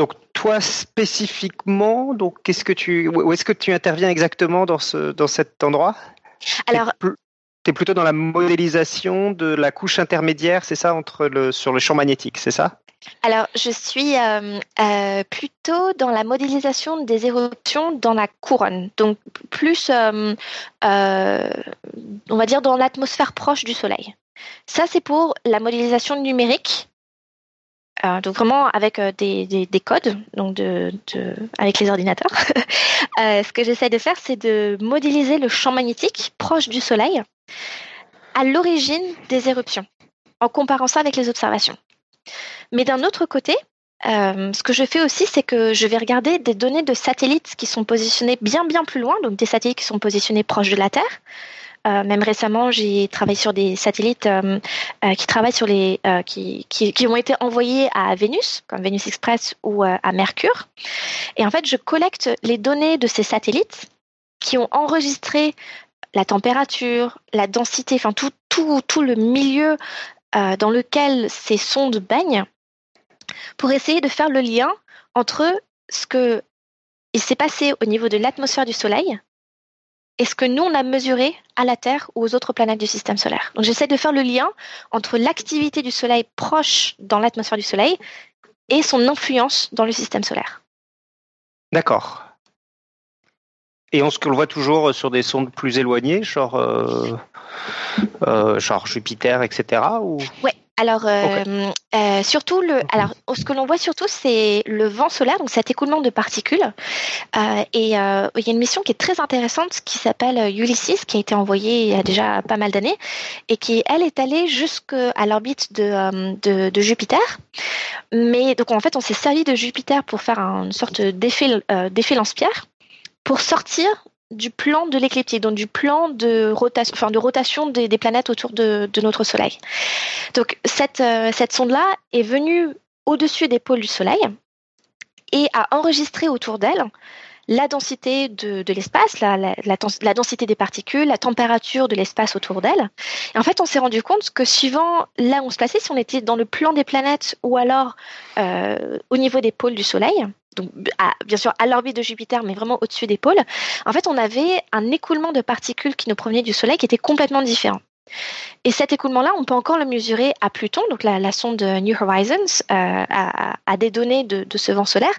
Speaker 1: donc toi spécifiquement, donc qu'est-ce que tu, où est-ce que tu interviens exactement dans ce dans cet endroit?
Speaker 3: Alors
Speaker 1: tu es plutôt dans la modélisation de la couche intermédiaire, c'est ça, entre le, sur le champ magnétique, c'est ça?
Speaker 3: Alors, je suis euh, euh, plutôt dans la modélisation des éruptions dans la couronne, donc plus, euh, on va dire, dans l'atmosphère proche du Soleil. Ça, c'est pour la modélisation numérique, donc vraiment avec des, des, codes, donc de, avec les ordinateurs. ce que j'essaie de faire, c'est de modéliser le champ magnétique proche du Soleil à l'origine des éruptions, en comparant ça avec les observations. Mais d'un autre côté, euh, ce que je fais aussi, c'est que je vais regarder des données de satellites qui sont positionnés bien bien plus loin, donc des satellites qui sont positionnés proches de la Terre. Euh, même récemment, j'ai travaillé sur des satellites euh, les qui, ont été envoyés à Vénus, comme Vénus Express ou à Mercure. Et en fait, je collecte les données de ces satellites qui ont enregistré la température, la densité, enfin tout, tout, tout le milieu euh, dans lequel ces sondes baignent, pour essayer de faire le lien entre ce que il s'est passé au niveau de l'atmosphère du Soleil et ce que nous on a mesuré à la Terre ou aux autres planètes du système solaire? Donc j'essaie de faire le lien entre l'activité du Soleil proche dans l'atmosphère du Soleil et son influence dans le système solaire.
Speaker 1: D'accord. Et on se le voit toujours sur des sondes plus éloignées, genre, euh, euh, genre Jupiter, etc. Ou...
Speaker 3: Ouais. Alors, euh, surtout, le, alors, ce que l'on voit surtout, c'est le vent solaire, donc cet écoulement de particules. et il y a une mission qui est très intéressante qui s'appelle Ulysses, qui a été envoyée il y a déjà pas mal d'années, et qui, elle, est allée jusqu'à l'orbite de, de, de, Jupiter. Mais donc, en fait, on s'est servi de Jupiter pour faire une sorte d'effet lance-pierre pour sortir du plan de l'écliptique, donc du plan de rotation, enfin de rotation des, planètes autour de, notre Soleil. Donc cette, euh, cette sonde-là est venue au-dessus des pôles du Soleil et a enregistré autour d'elle la densité de, l'espace, la, la, densité des particules, la température de l'espace autour d'elle. En fait, on s'est rendu compte que suivant là où on se plaçait, si on était dans le plan des planètes ou alors euh, au niveau des pôles du Soleil, donc bien sûr à l'orbite de Jupiter, mais vraiment au-dessus des pôles, en fait, on avait un écoulement de particules qui nous provenaient du Soleil qui était complètement différent. Et cet écoulement-là, on peut encore le mesurer à Pluton, donc la, sonde New Horizons a, des données de, ce vent solaire.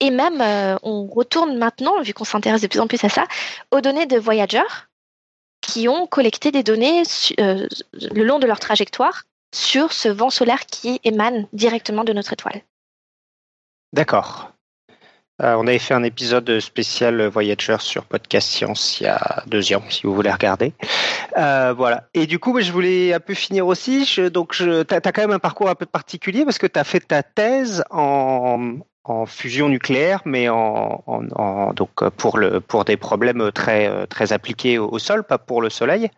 Speaker 3: Et même, on retourne maintenant, vu qu'on s'intéresse de plus en plus à ça, aux données de Voyager, qui ont collecté des données le long de leur trajectoire sur ce vent solaire qui émane directement de notre étoile.
Speaker 1: D'accord. Euh, on avait fait un épisode spécial Voyager sur Podcast Science il y a deux ans, si vous voulez regarder. Euh, voilà. Et du coup, je voulais un peu finir aussi. donc, tu as, quand même un parcours un peu particulier parce que tu as fait ta thèse en, fusion nucléaire, mais en, donc pour des problèmes très, très appliqués au sol, pas pour le Soleil.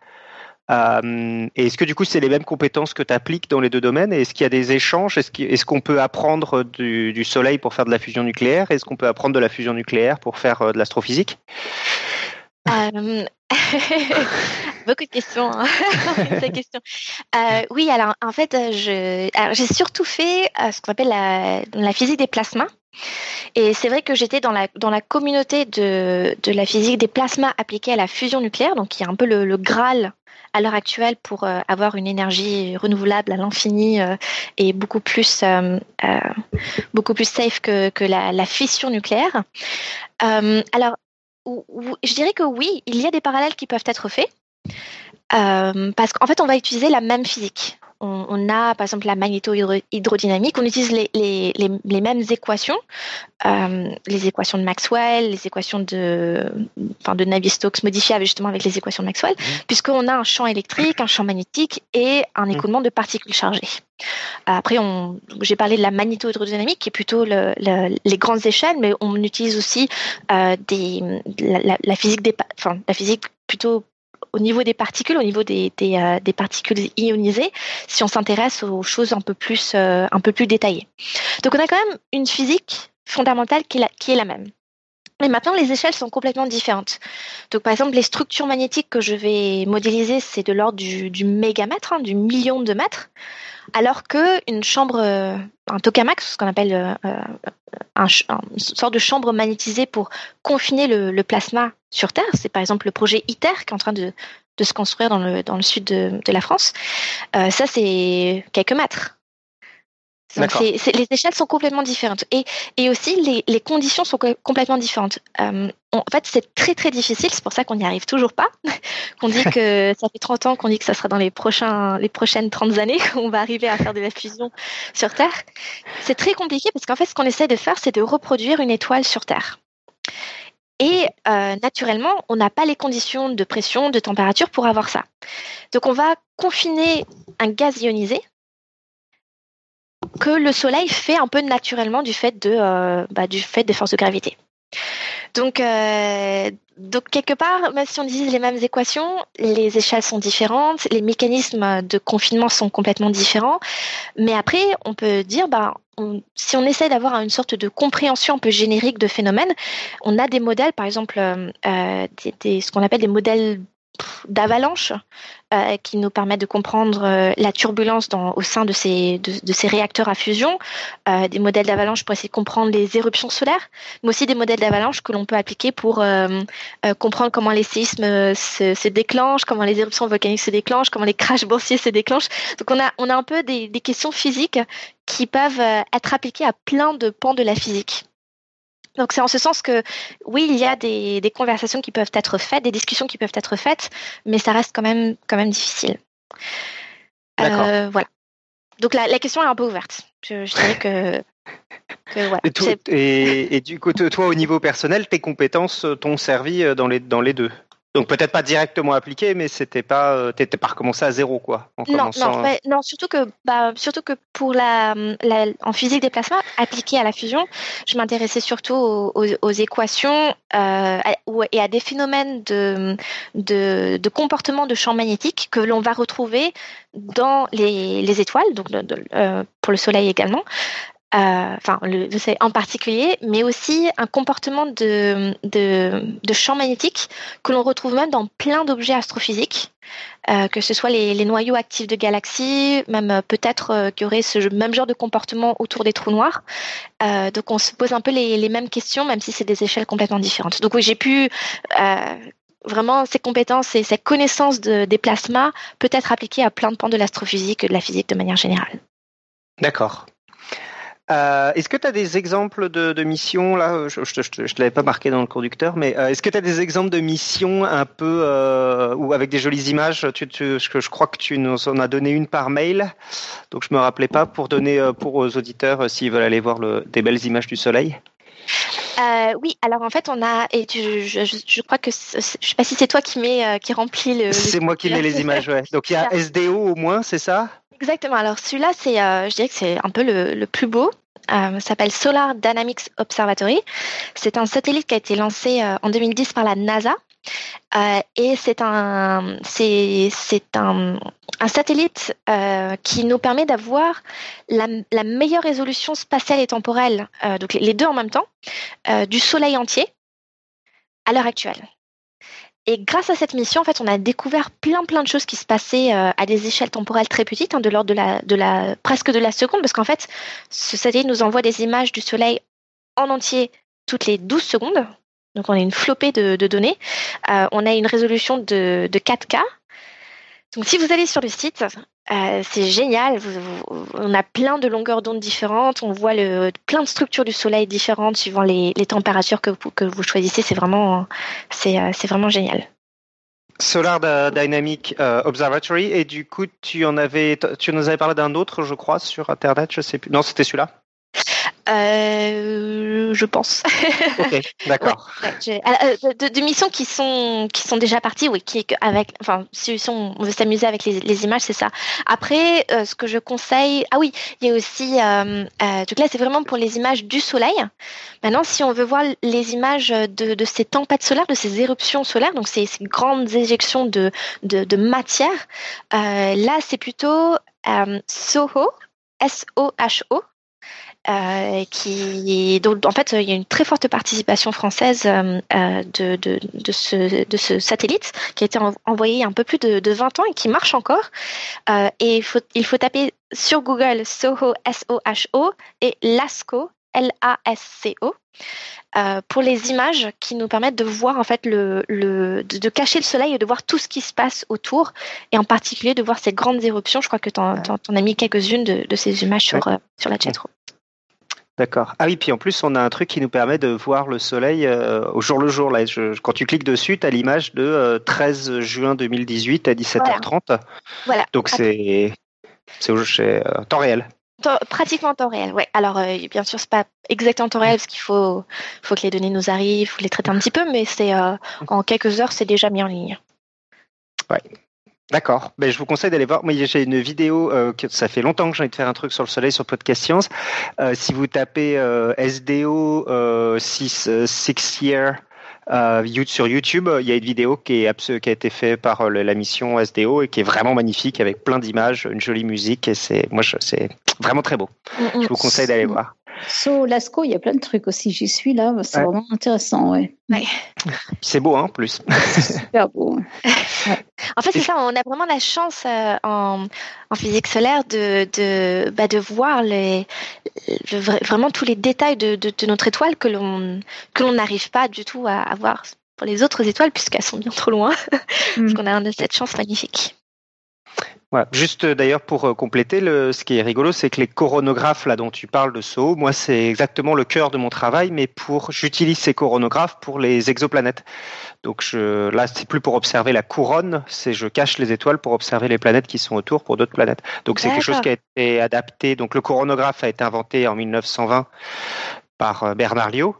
Speaker 1: Euh, est-ce que du coup c'est les mêmes compétences que tu appliques dans les deux domaines? Est-ce qu'il y a des échanges? Est-ce qu'on peut apprendre du, Soleil pour faire de la fusion nucléaire? Est-ce qu'on peut apprendre de la fusion nucléaire pour faire euh, de l'astrophysique?
Speaker 3: Euh, Beaucoup de questions. Hein. oui, alors en fait, j'ai surtout fait ce qu'on appelle la, physique des plasmas. Et c'est vrai que j'étais dans la, dans la communauté de, de, la physique des plasmas appliquée à la fusion nucléaire, donc qui est un peu le Graal à l'heure actuelle pour euh, avoir une énergie renouvelable à l'infini euh, et beaucoup plus euh, beaucoup plus safe que, que la, fission nucléaire. alors, je dirais que oui, il y a des parallèles qui peuvent être faits. parce qu'en fait, on va utiliser la même physique on, a par exemple la magnéto-hydrodynamique, on utilise les, mêmes équations, euh, les équations de Maxwell, les équations de, enfin, de Navier-Stokes modifiables justement avec les équations de Maxwell, mmh. puisqu'on a un champ électrique, un champ magnétique et un mmh. écoulement de particules chargées. Après, j'ai parlé de la magnéto-hydrodynamique, qui est plutôt les grandes échelles, mais on utilise aussi euh, la, physique des, enfin, la physique plutôt au niveau des particules, au niveau des, euh, particules ionisées, si on s'intéresse aux choses un peu plus, euh, un peu plus détaillées. Donc on a quand même une physique fondamentale qui est la, même. Mais maintenant, les échelles sont complètement différentes. Donc, par exemple, les structures magnétiques que je vais modéliser, c'est de l'ordre du, mégamètre, hein, du million de mètres, alors qu'une chambre, euh, un tokamak, ce qu'on appelle une sorte de chambre magnétisée pour confiner le plasma sur Terre. C'est par exemple le projet ITER qui est en train de, se construire dans le, sud de, la France. Euh, ça, c'est quelques mètres. Les échelles sont complètement différentes. Et, et aussi, les, conditions sont complètement différentes. Euh, en fait, c'est très, très difficile. C'est pour ça qu'on n'y arrive toujours pas. qu'on dit que ça fait 30 ans qu'on dit que ça sera dans les, prochains, les prochaines 30 années qu'on va arriver à faire de la fusion sur Terre. C'est très compliqué parce qu'en fait, ce qu'on essaie de faire, c'est de reproduire une étoile sur Terre. Et euh, naturellement, on n'a pas les conditions de pression, de température pour avoir ça. Donc on va confiner un gaz ionisé que le Soleil fait un peu naturellement du fait, de, euh, bah, du fait des forces de gravité. Donc, euh, donc quelque part, même si on utilise les mêmes équations, les échelles sont différentes, les mécanismes de confinement sont complètement différents. Mais après, on peut dire, bah, si on essaie d'avoir une sorte de compréhension un peu générique de phénomènes, on a des modèles, par exemple, euh, ce qu'on appelle des modèles d'avalanche euh, qui nous permettent de comprendre euh, la turbulence au sein de ces, de, réacteurs à fusion, euh, des modèles d'avalanche pour essayer de comprendre les éruptions solaires, mais aussi des modèles d'avalanche que l'on peut appliquer pour comprendre comment les séismes se, déclenchent, comment les éruptions volcaniques se déclenchent, comment les crashs boursiers se déclenchent. Donc on a, on a un peu des, des questions physiques qui peuvent être appliquées à plein de pans de la physique. Donc c'est en ce sens que oui, il y a des, conversations qui peuvent être faites, des discussions qui peuvent être faites, mais ça reste quand même, quand même difficile. Euh, voilà. Donc la, question est un peu ouverte. Je, dirais que,
Speaker 1: voilà. et, et, du coup, toi, au niveau personnel, tes compétences t'ont servi euh, dans les, dans les deux? Donc peut-être pas directement appliqué, mais c'était pas, euh, t'étais pas recommencé à zéro quoi.
Speaker 3: En non, non, non, surtout que, bah, surtout que pour la, en physique des plasmas appliquée à la fusion, je m'intéressais surtout aux, équations euh, et à des phénomènes de, de, comportement de champ magnétique que l'on va retrouver dans les, étoiles, donc euh, pour le Soleil également, euh, enfin le, en particulier, mais aussi un comportement de, champ magnétique que l'on retrouve même dans plein d'objets astrophysiques, euh, que ce soit les, noyaux actifs de galaxies, même euh, peut-être qu'il y aurait ce même genre de comportement autour des trous noirs. donc on se pose un peu les, mêmes questions, même si c'est des échelles complètement différentes. Donc oui, j'ai pu vraiment, ces compétences et cette connaissance des plasmas peut être appliquée à plein de pans de l'astrophysique et de la physique de manière générale.
Speaker 1: D'accord. Euh, est-ce que tu as des exemples de, missions là Je ne te l'avais pas marqué dans le conducteur, mais euh, est-ce que tu as des exemples de missions un peu euh, ou avec des jolies images tu, je, crois que tu nous en as donné une par mail, donc je me rappelais pas pour donner pour aux auditeurs s'ils veulent aller voir le, des belles images du soleil?
Speaker 3: oui, alors en fait, on a et je, crois que je sais pas si c'est toi qui met, qui remplit le.
Speaker 1: C'est moi qui mets les images, ouais. Donc il y a SDO au moins, c'est ça?
Speaker 3: Exactement. Alors celui-là, c'est, euh, je dirais que c'est un peu le, plus beau. Euh, s'appelle Solar Dynamics Observatory. C'est un satellite qui a été lancé euh, en 2010 par la NASA. Euh, et c'est un, c'est, c'est un, un satellite qui nous permet d'avoir la, la, meilleure résolution spatiale et temporelle, donc les deux en même temps, du Soleil entier à l'heure actuelle. Et grâce à cette mission, en fait, on a découvert plein plein de choses qui se passaient euh, à des échelles temporelles très petites, hein, de l'ordre de la, de la presque de la seconde, parce qu'en fait, ce satellite nous envoie des images du Soleil en entier toutes les 12 secondes. Donc on a une flopée de, données. Euh, on a une résolution de, de 4K. Donc si vous allez sur le site, euh, c'est génial. on a plein de longueurs d'onde différentes. On voit le, plein de structures du Soleil différentes suivant les, températures que vous, choisissez. C'est vraiment, c'est, euh, vraiment génial.
Speaker 1: Solar Dynamic euh, Observatory. Et du coup, tu en avais, tu nous avais parlé d'un autre, je crois, sur Internet. Je sais plus. Non, c'était celui-là.
Speaker 3: Euh, je pense.
Speaker 1: Ok, d'accord.
Speaker 3: Euh, euh, de, missions qui sont qui sont déjà parties, oui, qui avec, enfin, si, on veut s'amuser avec les, images, c'est ça. Après, ce que je conseille, ah oui, il y a aussi, donc là, c'est vraiment pour les images du soleil. Maintenant, si on veut voir les images de, de ces tempêtes solaires, de ces éruptions solaires, donc ces, ces grandes éjections de de, de matière, là, c'est plutôt SOHO, S-O-H-O, euh, qui donc en fait il y a une très forte participation française euh, euh, de, de, de, ce, de ce satellite qui a été envoyé il y a un peu plus de, de 20 ans et qui marche encore et il faut, il faut taper sur Google Soho S-O-H-O et LASCO L-A-S-C-O pour les images qui nous permettent de voir en fait le, le de, cacher le soleil et de voir tout ce qui se passe autour et en particulier de voir ces grandes éruptions. Je crois que tu en, as mis quelques-unes de, de, ces images sur, sur la chatroom.
Speaker 1: D'accord. Ah oui, puis en plus, on a un truc qui nous permet de voir le soleil euh, au jour le jour. Là, quand tu cliques dessus, tu as l'image de 13 euh, juin 2018 à 17h30. Voilà. Donc c'est euh, temps réel.
Speaker 3: Pratiquement temps réel, ouais. Alors, bien sûr, c'est pas exactement temps réel parce qu'il faut, faut que les données nous arrivent, faut les traiter un petit peu, mais c'est en quelques heures, c'est déjà mis en ligne.
Speaker 1: Ouais. D'accord. Ben, je vous conseille d'aller voir. Moi, j'ai une vidéo. Euh, que ça fait longtemps que j'ai envie de faire un truc sur le soleil sur Podcast Science. Euh, si vous tapez euh, SDO 6 six year sur YouTube, il y a une vidéo qui, est qui a été faite par la mission SDO et qui est vraiment magnifique avec plein d'images, une jolie musique et c'est moi c'est vraiment très beau. Mm, mm. Je vous conseille d'aller voir.
Speaker 5: So, Lasco, il y a plein de trucs aussi. J'y suis là, c'est vraiment intéressant, ouais.
Speaker 1: C'est beau, hein, en plus.
Speaker 5: Super beau.
Speaker 3: En fait, c'est ça, on a vraiment la chance euh, en, en, physique solaire de, de, bah, de voir les, vraiment tous les détails de, de, de notre étoile que l'on n'arrive pas du tout à, à voir pour les autres étoiles puisqu'elles sont bien trop loin. Mm. Parce qu'on a cette chance magnifique.
Speaker 1: Juste euh, d'ailleurs pour euh, compléter, le, ce qui est rigolo, c'est que les coronographes là dont tu parles de SO, moi c'est exactement le cœur de mon travail, mais pour j'utilise ces coronographes pour les exoplanètes. Donc je, là c'est plus pour observer la couronne, c'est je cache les étoiles pour observer les planètes qui sont autour pour d'autres planètes. Donc c'est quelque chose qui a été adapté. Donc le coronographe a été inventé en 1920 par euh, Bernard Liot.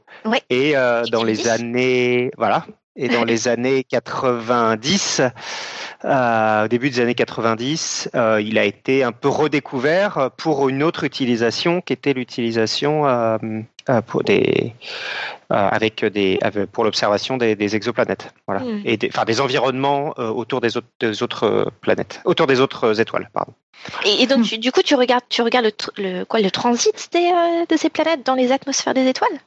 Speaker 1: Et dans les années voilà et dans les années 90 euh, au début des années 90, euh, il a été un peu redécouvert pour une autre utilisation qui était l'utilisation euh, pour des avec des pour l'observation des, exoplanètes, voilà, hmm. et des, enfin des environnements autour des autres, des autres planètes, autour des autres étoiles, pardon.
Speaker 3: Et, donc du coup, tu regardes, tu regardes le, quoi, le transit des, de ces planètes dans les atmosphères des étoiles?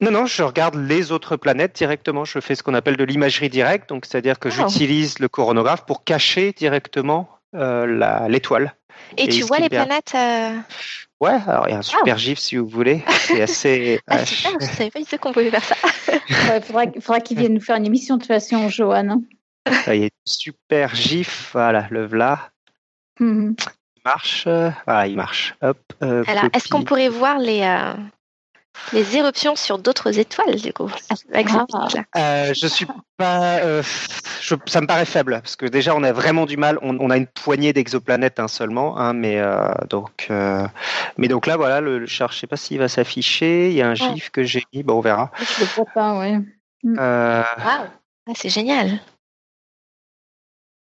Speaker 1: Non, non, je regarde les autres planètes directement. Je fais ce qu'on appelle de l'imagerie directe, donc c'est-à-dire que ah. j'utilise le coronographe pour cacher directement euh, l'étoile.
Speaker 3: Et, tu vois les planètes euh,
Speaker 1: Ouais, alors il y a un super gif si vous voulez. C'est assez.
Speaker 3: ah, super, je savais pas du tout qu'on pouvait faire ça.
Speaker 5: Il faudra, qu'il vienne nous faire une émission de toute façon, Johan. Hein.
Speaker 1: Il y a un super gif, voilà, le v'là.
Speaker 5: Mhm.
Speaker 1: Il marche, voilà, il marche. Hop.
Speaker 3: alors, est-ce qu'on pourrait voir les, les éruptions sur d'autres étoiles, du coup, avec
Speaker 1: ah. euh, Je suis pas. Euh, ça me paraît faible, parce que déjà, on a vraiment du mal. On, a une poignée d'exoplanètes hein, seulement, hein, mais euh, donc, mais donc là, voilà, le, char, je sais pas s'il va s'afficher. Il y a un gif que j'ai mis, bon, on verra.
Speaker 5: Je le vois pas, ouais.
Speaker 3: Ah, c'est génial.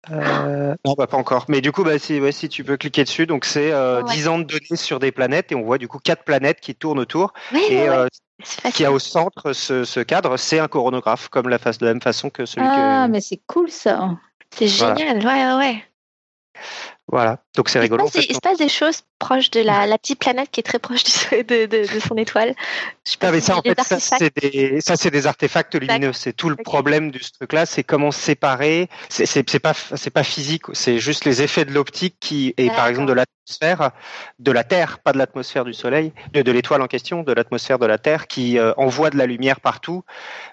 Speaker 1: Euh, non, bah, pas encore. Mais du coup, bah, si, ouais, si tu peux cliquer dessus, donc c'est euh, 10 ans de données sur des planètes et on voit du coup quatre planètes qui tournent autour. et euh, ce qui a au centre ce, ce cadre, c'est un coronographe, comme la, face, de la même façon que celui
Speaker 5: ah, mais c'est cool ça.
Speaker 3: C'est génial, ouais, ouais.
Speaker 1: Voilà, donc c'est rigolo.
Speaker 3: Il se, passe, des choses proches de la, la, petite planète qui est très proche de, de, de, son étoile.
Speaker 1: Je ah, mais ça, en fait, ça, c'est des, ça, c'est des artefacts lumineux. C'est tout le problème de ce truc-là, c'est comment séparer. C'est, c'est, pas, c'est pas physique, c'est juste les effets de l'optique qui, et par exemple de l'atmosphère, de la Terre, pas de l'atmosphère du Soleil, de, de l'étoile en question, de l'atmosphère de la Terre, qui euh, envoie de la lumière partout,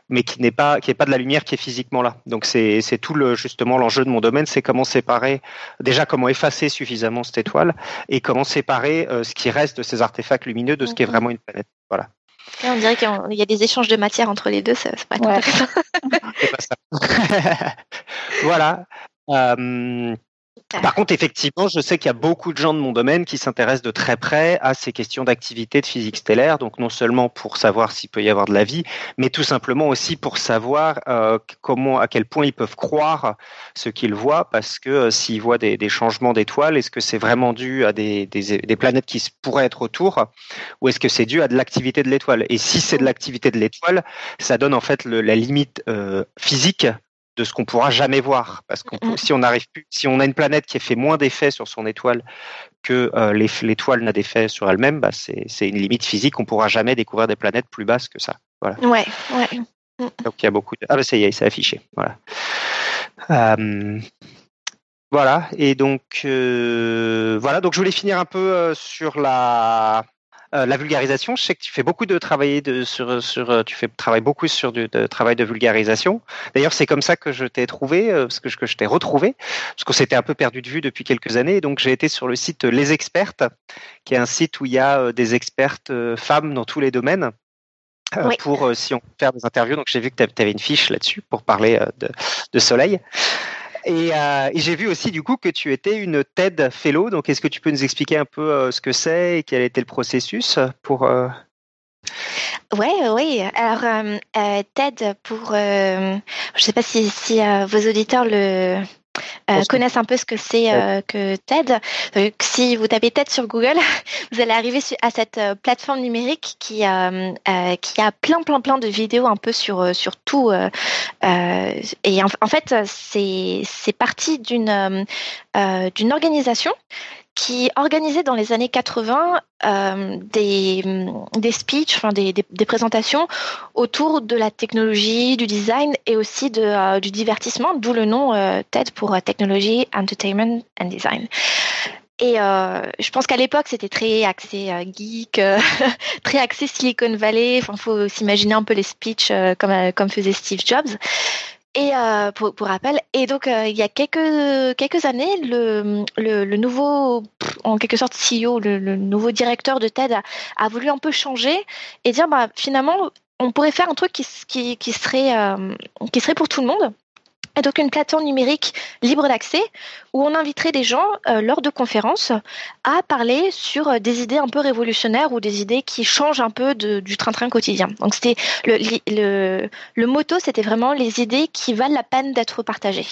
Speaker 1: mais qui n'est pas, qui est pas de la lumière qui est physiquement là. Donc c'est, c'est tout le, justement l'enjeu de mon domaine, c'est comment séparer, déjà comment effacer suffisamment cette étoile et comment séparer euh, ce qui reste de ces artefacts lumineux de ce qui est mhm. vraiment une planète. Voilà.
Speaker 3: on dirait qu'il y a des échanges de matière entre les deux, ça, ça être intéressant.
Speaker 1: voilà. Euh, par contre, effectivement, je sais qu'il y a beaucoup de gens de mon domaine qui s'intéressent de très près à ces questions d'activité de physique stellaire. Donc, non seulement pour savoir s'il peut y avoir de la vie, mais tout simplement aussi pour savoir euh, comment, à quel point ils peuvent croire ce qu'ils voient, parce que euh, s'ils voient des, des changements d'étoiles, est-ce que c'est vraiment dû à des, des, des, planètes qui pourraient être autour, ou est-ce que c'est dû à de l'activité de l'étoile? Et si c'est de l'activité de l'étoile, ça donne en fait le, la limite euh, physique de ce qu'on pourra jamais voir. Parce que si on arrive plus, si on a une planète qui a fait moins d'effets sur son étoile que euh, l'étoile n'a d'effet sur elle-même, bah c'est une limite physique. On pourra jamais découvrir des planètes plus basses que ça. Voilà.
Speaker 3: Ouais, ouais.
Speaker 1: Donc il y a beaucoup de. Ah bah ça y est, c'est affiché. Voilà. Euh, voilà. Et donc euh, voilà. Donc je voulais finir un peu sur la euh, la vulgarisation, je sais que tu fais beaucoup de travail de, sur, sur, euh, tu fais travail beaucoup sur du travail de vulgarisation. D'ailleurs, c'est comme ça que je t'ai trouvé, euh, parce que, que je t'ai retrouvé, parce qu'on s'était un peu perdu de vue depuis quelques années. donc, j'ai été sur le site Les Expertes, qui est un site où il y a des expertes femmes dans tous les domaines. pour si on faire des interviews. Donc j'ai vu que tu avais une fiche là-dessus pour parler de, de Soleil. Euh, et, j'ai vu aussi du coup que tu étais une TED Fellow. Donc, est-ce que tu peux nous expliquer un peu euh, ce que c'est et quel était le processus pour euh...
Speaker 3: Oui, oui. Alors, TED, pour, je ne sais pas si vos auditeurs le, euh, connaissent un peu ce que c'est euh, que TED. Si vous tapez TED sur Google, vous allez arriver à cette euh, plateforme numérique qui, qui a plein, plein, plein de vidéos un peu sur, sur tout. et en, en fait, c'est parti d'une d'une organisation qui organisait dans les années 80 euh, des, des speeches, enfin des, des, présentations autour de la technologie, du design et aussi de, euh, du divertissement, d'où le nom euh, TED pour Technology, Entertainment and Design. Et je pense qu'à l'époque, c'était très axé geek, très axé Silicon Valley. Enfin, faut s'imaginer un peu les speeches comme, comme faisait Steve Jobs. Et euh, pour, pour, rappel, et donc euh, il y a quelques quelques années, le, le, le nouveau, en quelque sorte CEO, le, le nouveau directeur de TED a, voulu un peu changer et dire bah finalement on pourrait faire un truc qui, qui, qui serait euh, qui serait pour tout le monde et donc une plateforme numérique libre d'accès où on inviterait des gens euh, lors de conférences à parler sur euh, des idées un peu révolutionnaires ou des idées qui changent un peu du train-train quotidien. Donc c'était le, le, le motto, c'était vraiment les idées qui valent la peine d'être partagées.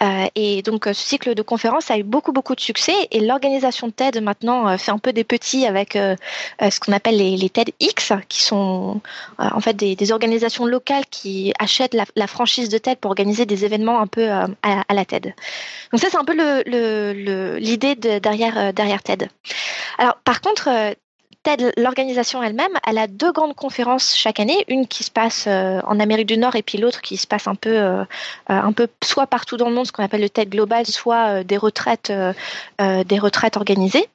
Speaker 3: Euh, et donc ce cycle de conférences a eu beaucoup beaucoup de succès et l'organisation TED maintenant euh, fait un peu des petits avec euh, ce qu'on appelle les, TEDx, qui sont en fait des, organisations locales qui achètent la, franchise de TED pour organiser des événements un peu à, la TED. Donc ça c'est un peu l'idée derrière TED. Alors par contre TED, l'organisation elle-même, elle a deux grandes conférences chaque année, une qui se passe en Amérique du Nord et puis l'autre qui se passe un peu, un peu soit partout dans le monde, ce qu'on appelle le TED global, soit des retraites, des retraites organisées.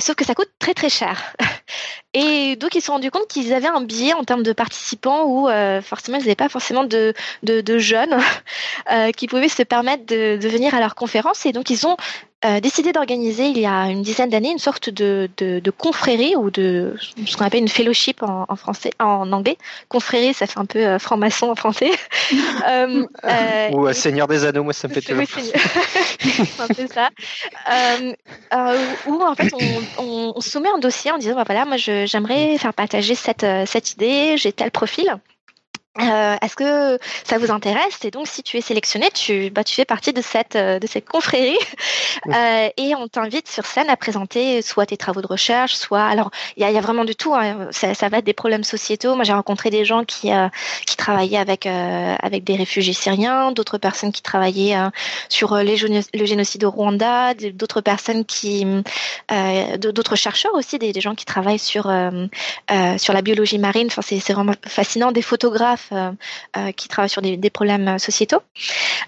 Speaker 3: sauf que ça coûte très très cher. Et donc, ils se sont rendus compte qu'ils avaient un biais en termes de participants où forcément, ils n'avaient pas forcément de, de, jeunes qui pouvaient se permettre de, venir à leur conférence. Et donc, ils ont euh, décidé d'organiser il y a une dizaine d'années une sorte de, de, de, confrérie ou de ce qu'on appelle une fellowship en, en, français, en anglais. Confrérie, ça fait un peu euh, franc-maçon en français.
Speaker 1: euh, euh ou euh, Seigneur des Anneaux, moi ça me fait toujours.
Speaker 3: un peu ça. où en fait on, on, on, soumet un dossier en disant bah voilà moi j'aimerais faire partager cette cette idée, j'ai tel profil. Euh, Est-ce que ça vous intéresse? Et donc, si tu es sélectionné, tu, bah, tu fais partie de cette, euh, de cette confrérie euh, et on t'invite sur scène à présenter soit tes travaux de recherche, soit alors il y a, y a, vraiment du tout. Hein. Ça, ça, va être des problèmes sociétaux. Moi, j'ai rencontré des gens qui euh, qui travaillaient avec euh, avec des réfugiés syriens, d'autres personnes qui travaillaient sur les, le génocide au Rwanda, d'autres personnes qui d'autres chercheurs aussi, des, des, gens qui travaillent sur sur la biologie marine. Enfin, c'est vraiment fascinant. Des photographes euh, euh, qui travaillent sur des, problèmes sociétaux.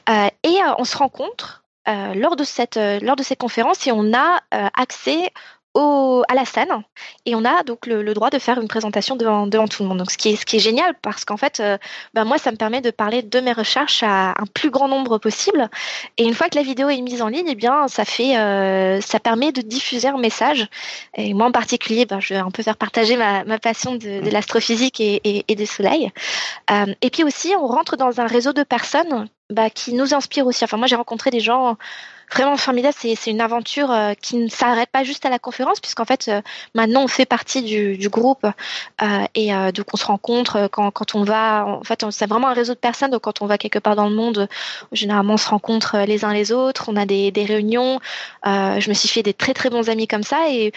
Speaker 3: Euh, et on se rencontre lors de cette lors de cette conférence et on a accès au, à la scène et on a donc le, le, droit de faire une présentation devant, devant tout le monde. Donc ce qui est, ce qui est génial parce qu'en fait, euh, ben moi ça me permet de parler de mes recherches à un plus grand nombre possible. Et une fois que la vidéo est mise en ligne, eh bien ça fait, euh, ça permet de diffuser un message. Et moi en particulier, ben, je vais un peu faire partager ma, ma passion de, de l'astrophysique et, et, et, du soleil. Euh, et puis aussi, on rentre dans un réseau de personnes bah, qui nous inspirent aussi. Enfin moi j'ai rencontré des gens vraiment formidable. C'est une aventure euh, qui ne s'arrête pas juste à la conférence, puisqu'en fait, euh, maintenant, on fait partie du, du groupe euh, et donc on se rencontre quand, quand on va. En fait, c'est vraiment un réseau de personnes. Donc, quand on va quelque part dans le monde, généralement, on se rencontre les uns les autres. On a des, des réunions. je me suis fait des très très bons amis comme ça et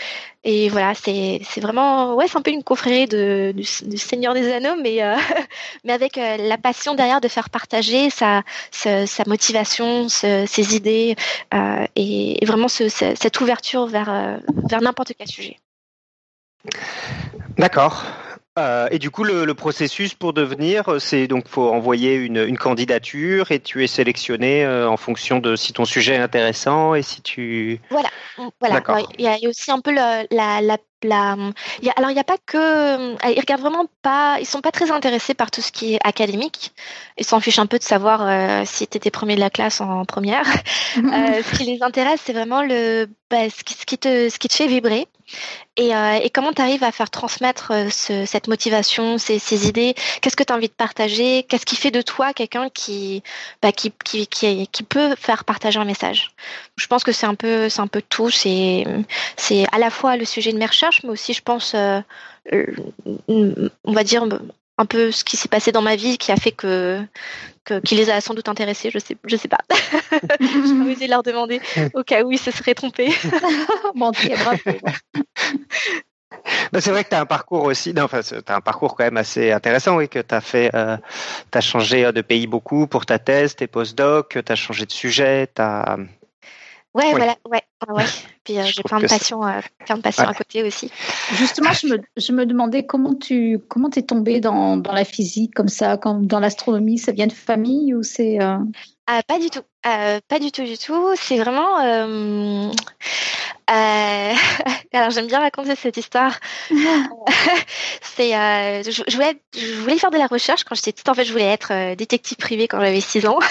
Speaker 3: et voilà, c'est vraiment, ouais, c'est un peu une confrérie de, du, Seigneur des Anneaux, mais, euh, mais avec euh, la passion derrière de faire partager sa, sa, motivation, ses idées euh, et, vraiment cette ouverture vers, vers n'importe quel sujet.
Speaker 1: D'accord. Euh, et du coup, le, le, processus pour devenir, c'est donc faut envoyer une, une, candidature et tu es sélectionné euh, en fonction de si ton sujet est intéressant et si tu.
Speaker 3: Voilà, voilà. Il y a aussi un peu la, la, la il y a, alors il n'y a pas que, euh, ils regardent vraiment pas, ils sont pas très intéressés par tout ce qui est académique. Ils s'en fichent un peu de savoir euh, si tu étais premier de la classe en première. euh, ce qui les intéresse, c'est vraiment le, bah, ce, qui, ce, qui, te, ce qui te fait vibrer et, euh, et comment tu arrives à faire transmettre ce, cette motivation, ces, ces idées? Qu'est-ce que tu as envie de partager? Qu'est-ce qui fait de toi quelqu'un qui, bah, qui, qui, qui, qui peut faire partager un message? Je pense que c'est un peu, c'est un peu tout. C'est, c'est à la fois le sujet de mes recherches mais aussi, je pense, euh, on va dire un peu ce qui s'est passé dans ma vie qui a fait que, qui les a sans doute intéressés, je sais je sais pas. je vais oser leur demander au cas où ils se seraient trompés.
Speaker 1: Bah, c'est vrai que tu as un parcours aussi, non, enfin, tu as un parcours quand même assez intéressant, oui, que tu as fait, euh, tu as changé de pays beaucoup pour ta thèse, tes postdocs, tu as changé de sujet, tu as,
Speaker 3: Ouais, voilà, ouais, ouais. Puis euh, j'ai plein de passions, euh, plein de passions à côté aussi.
Speaker 5: Justement, je me, je me demandais comment tu comment es tombée dans, dans la physique comme ça, comme dans l'astronomie, ça vient de famille ou c'est
Speaker 3: euh... ah, Pas du tout, euh, pas du tout, du tout. C'est vraiment euh, alors j'aime bien raconter cette histoire. c'est, euh, je, je, voulais, je voulais faire de la recherche quand j'étais petite. En fait, je voulais être euh, détective privé quand j'avais 6 ans.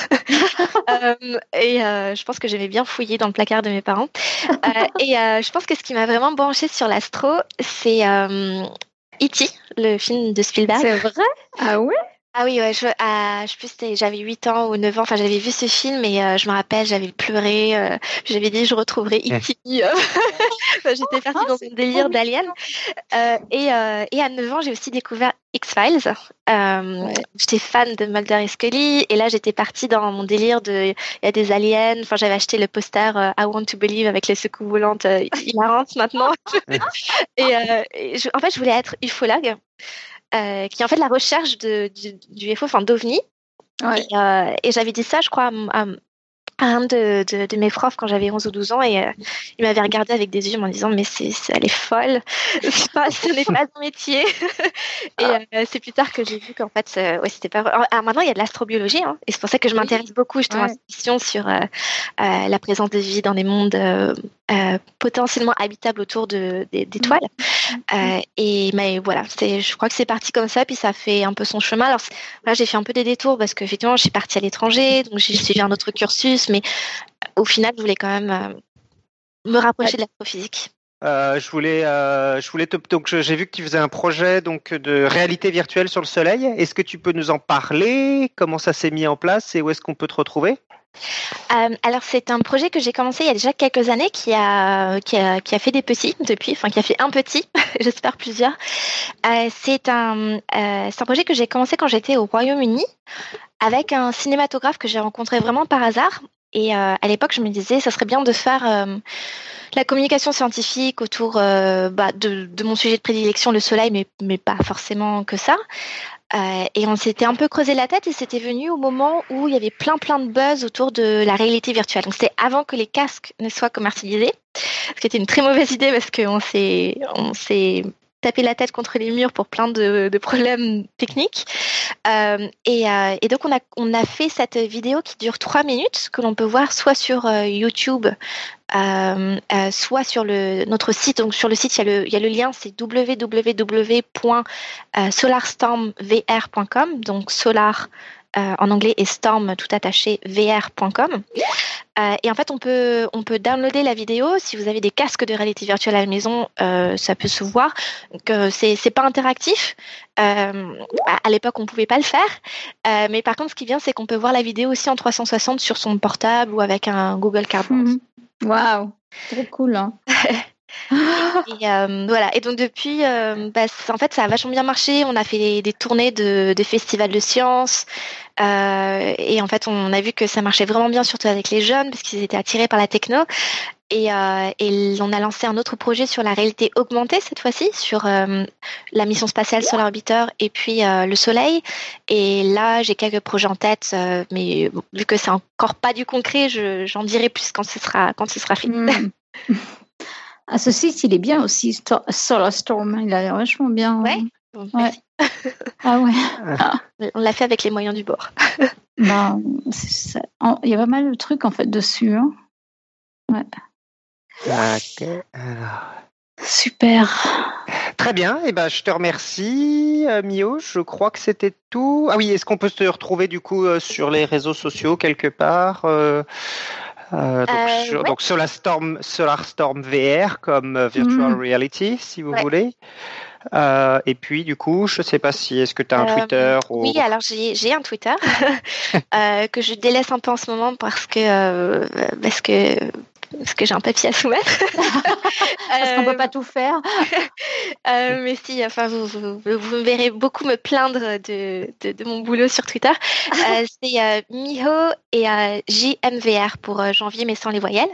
Speaker 3: Euh, et euh, je pense que j'aimais bien fouiller dans le placard de mes parents. et je pense que ce qui m'a vraiment branché sur l'astro, c'est E.T., le film de Spielberg.
Speaker 5: C'est vrai? Ah ouais?
Speaker 3: Ah oui, ouais, je, ah, je sais j'avais 8 ans ou 9 ans, enfin j'avais vu ce film et euh, je me rappelle, j'avais pleuré, euh, j'avais dit je retrouverai E.T. J'étais partie dans un délire d'Alien. Euh, et, euh, et à 9 ans, j'ai aussi découvert X-Files. Euh, J'étais fan de Mulder et Scully et là j'étais partie dans mon délire de il y a des aliens. Enfin j'avais acheté le poster I Want to Believe avec les secousses volantes hilarantes maintenant. et, et je, en fait je voulais être ufologue. Euh, qui en fait la recherche de, du, du UFO, enfin d'OVNI. Ouais. Et, euh, et j'avais dit ça, je crois, à, un de, de, mes profs quand j'avais 11 ou 12 ans et euh, il m'avait regardé avec des yeux en me disant mais c'est elle est folle. Pas, ce n'est pas son métier. Et euh, c'est plus tard que j'ai vu qu'en fait ouais c'était pas alors maintenant il y a de l'astrobiologie hein, et c'est pour ça que je m'intéresse beaucoup justement à cette question sur euh, la présence de vie dans des mondes potentiellement habitables autour d'étoiles mmh. et mais voilà c'est je crois que c'est parti comme ça puis ça fait un peu son chemin. Alors là j'ai fait un peu des détours parce qu'effectivement je suis partie à l'étranger donc j'ai suivi un autre cursus mais au final, je voulais quand même euh, me rapprocher de l'astrophysique.
Speaker 1: Euh, je voulais, euh, je voulais te, donc j'ai vu que tu faisais un projet donc de réalité virtuelle sur le Soleil. Est-ce que tu peux nous en parler? Comment ça s'est mis en place et où est-ce qu'on peut te retrouver?
Speaker 3: Alors c'est un projet que j'ai commencé il y a déjà quelques années qui a, qui a, qui a fait des petits depuis, enfin qui a fait un petit, j'espère plusieurs. c'est un, c'est un projet que j'ai commencé quand j'étais au Royaume-Uni avec un cinématographe que j'ai rencontré vraiment par hasard. Et euh, à l'époque, je me disais, ça serait bien de faire euh, la communication scientifique autour euh, bah, de, de, mon sujet de prédilection, le soleil, mais, mais pas forcément que ça. et on s'était un peu creusé la tête et c'était venu au moment où il y avait plein plein de buzz autour de la réalité virtuelle. Donc c'était avant que les casques ne soient commercialisés, ce qui était une très mauvaise idée parce qu'on s'est on s'est taper la tête contre les murs pour plein de, problèmes techniques. Euh, euh, et, donc on a, on a fait cette vidéo qui dure trois minutes, que l'on peut voir soit sur euh, YouTube, soit sur le, notre site. Donc sur le site, il y a le, il y a le lien, c'est www.solarstormvr.com, donc solar euh, en anglais et storm tout attaché vr.com. Euh, et en fait, on peut, on peut downloader la vidéo. Si vous avez des casques de réalité virtuelle à la maison, euh, ça peut se voir. Que c'est, c'est pas interactif. à, l'époque, on pouvait pas le faire. mais par contre, ce qui vient, c'est qu'on peut voir la vidéo aussi en 360 sur son portable ou avec un Google Cardboard.
Speaker 5: Mhm. Waouh, trop cool. Hein.
Speaker 3: et voilà. Et donc depuis, bah, en fait, ça a vachement bien marché. On a fait des, tournées de, de festivals de sciences. Euh, et en fait, on a vu que ça marchait vraiment bien, surtout avec les jeunes, parce qu'ils étaient attirés par la techno. Et, euh, et, on a lancé un autre projet sur la réalité augmentée cette fois-ci, sur euh, la mission spatiale Solar Orbiter et puis euh, le Soleil. Et là, j'ai quelques projets en tête, euh, mais vu que c'est encore pas du concret, j'en dirai plus quand ce sera quand ce sera fini.
Speaker 5: Hmm. ah, ce site, il est bien aussi, Solar Storm. Il a l'air vachement bien.
Speaker 3: Ouais.
Speaker 5: ouais. ah ouais.
Speaker 3: Ah. On l'a fait avec les moyens du bord.
Speaker 5: Ben, il y a pas mal de trucs en fait dessus. Hein. Ouais. Super.
Speaker 1: Très bien. Et eh ben, je te remercie, euh, Mio. Je crois que c'était tout. Ah oui, est-ce qu'on peut se retrouver du coup euh, sur les réseaux sociaux quelque part euh, donc, Solar Storm, Solar Storm VR comme Virtual mm. Reality, si vous voulez. Euh, et puis, du coup, je ne sais pas si est-ce que tu as un euh, Twitter
Speaker 3: Oui, alors j'ai un Twitter euh, que je délaisse un peu en ce moment parce que parce que parce que j'ai un papier à soumettre.
Speaker 5: parce qu'on peut pas tout faire.
Speaker 3: euh, mais si, enfin, vous, vous, vous, me verrez beaucoup me plaindre de, de, de mon boulot sur Twitter. Euh, c'est euh, Miho et euh, JMVR pour euh, janvier, mais sans les voyelles,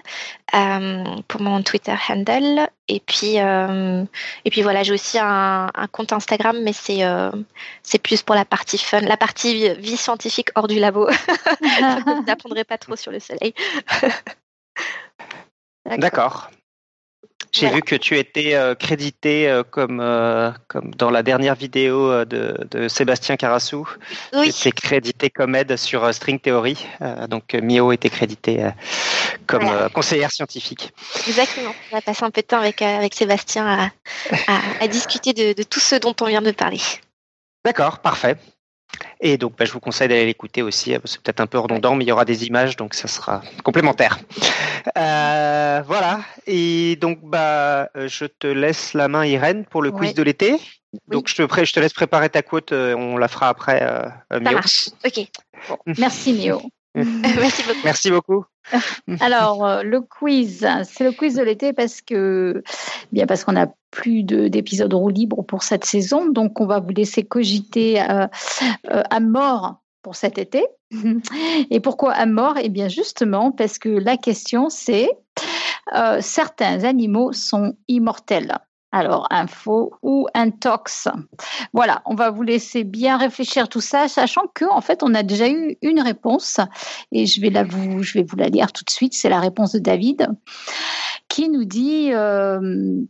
Speaker 3: pour mon Twitter handle. Et puis, et puis voilà, j'ai aussi un, un, compte Instagram, mais c'est c'est plus pour la partie fun, la partie vie scientifique hors du labo. Je n'apprendrai pas trop sur le soleil.
Speaker 1: D'accord. J'ai vu que tu étais euh, crédité euh, comme, euh, comme dans la dernière vidéo de, de Sébastien Carassou. Oui. Tu étais crédité comme aide sur String Theory. donc Mio était crédité comme conseillère scientifique.
Speaker 3: Exactement. On a passé un peu de temps avec, avec Sébastien à, à, à discuter de, de tout ce dont on vient de parler.
Speaker 1: D'accord, parfait. Et donc, bah, je vous conseille d'aller l'écouter aussi. C'est peut-être un peu redondant, mais il y aura des images, donc ça sera complémentaire. Euh, voilà. Et donc, bah, je te laisse la main, Irène, pour le quiz de l'été. Donc, je te, je te laisse préparer ta quote. Euh, on la fera après, euh,
Speaker 3: Mio. Ok.
Speaker 5: Merci, Mio.
Speaker 3: Merci beaucoup.
Speaker 1: Merci beaucoup.
Speaker 5: Alors, euh, le quiz, c'est le quiz de l'été parce que, bien parce qu'on a plus d'épisodes roue libre pour cette saison, donc on va vous laisser cogiter euh, euh, à mort pour cet été. Et pourquoi à mort? Eh bien, justement parce que la question c'est certains animaux sont immortels. Alors, info ou intox. Voilà, on va vous laisser bien réfléchir tout ça, sachant que en fait, on a déjà eu une réponse et je vais la vous, je vais vous la lire tout de suite. C'est la réponse de David qui nous dit euh,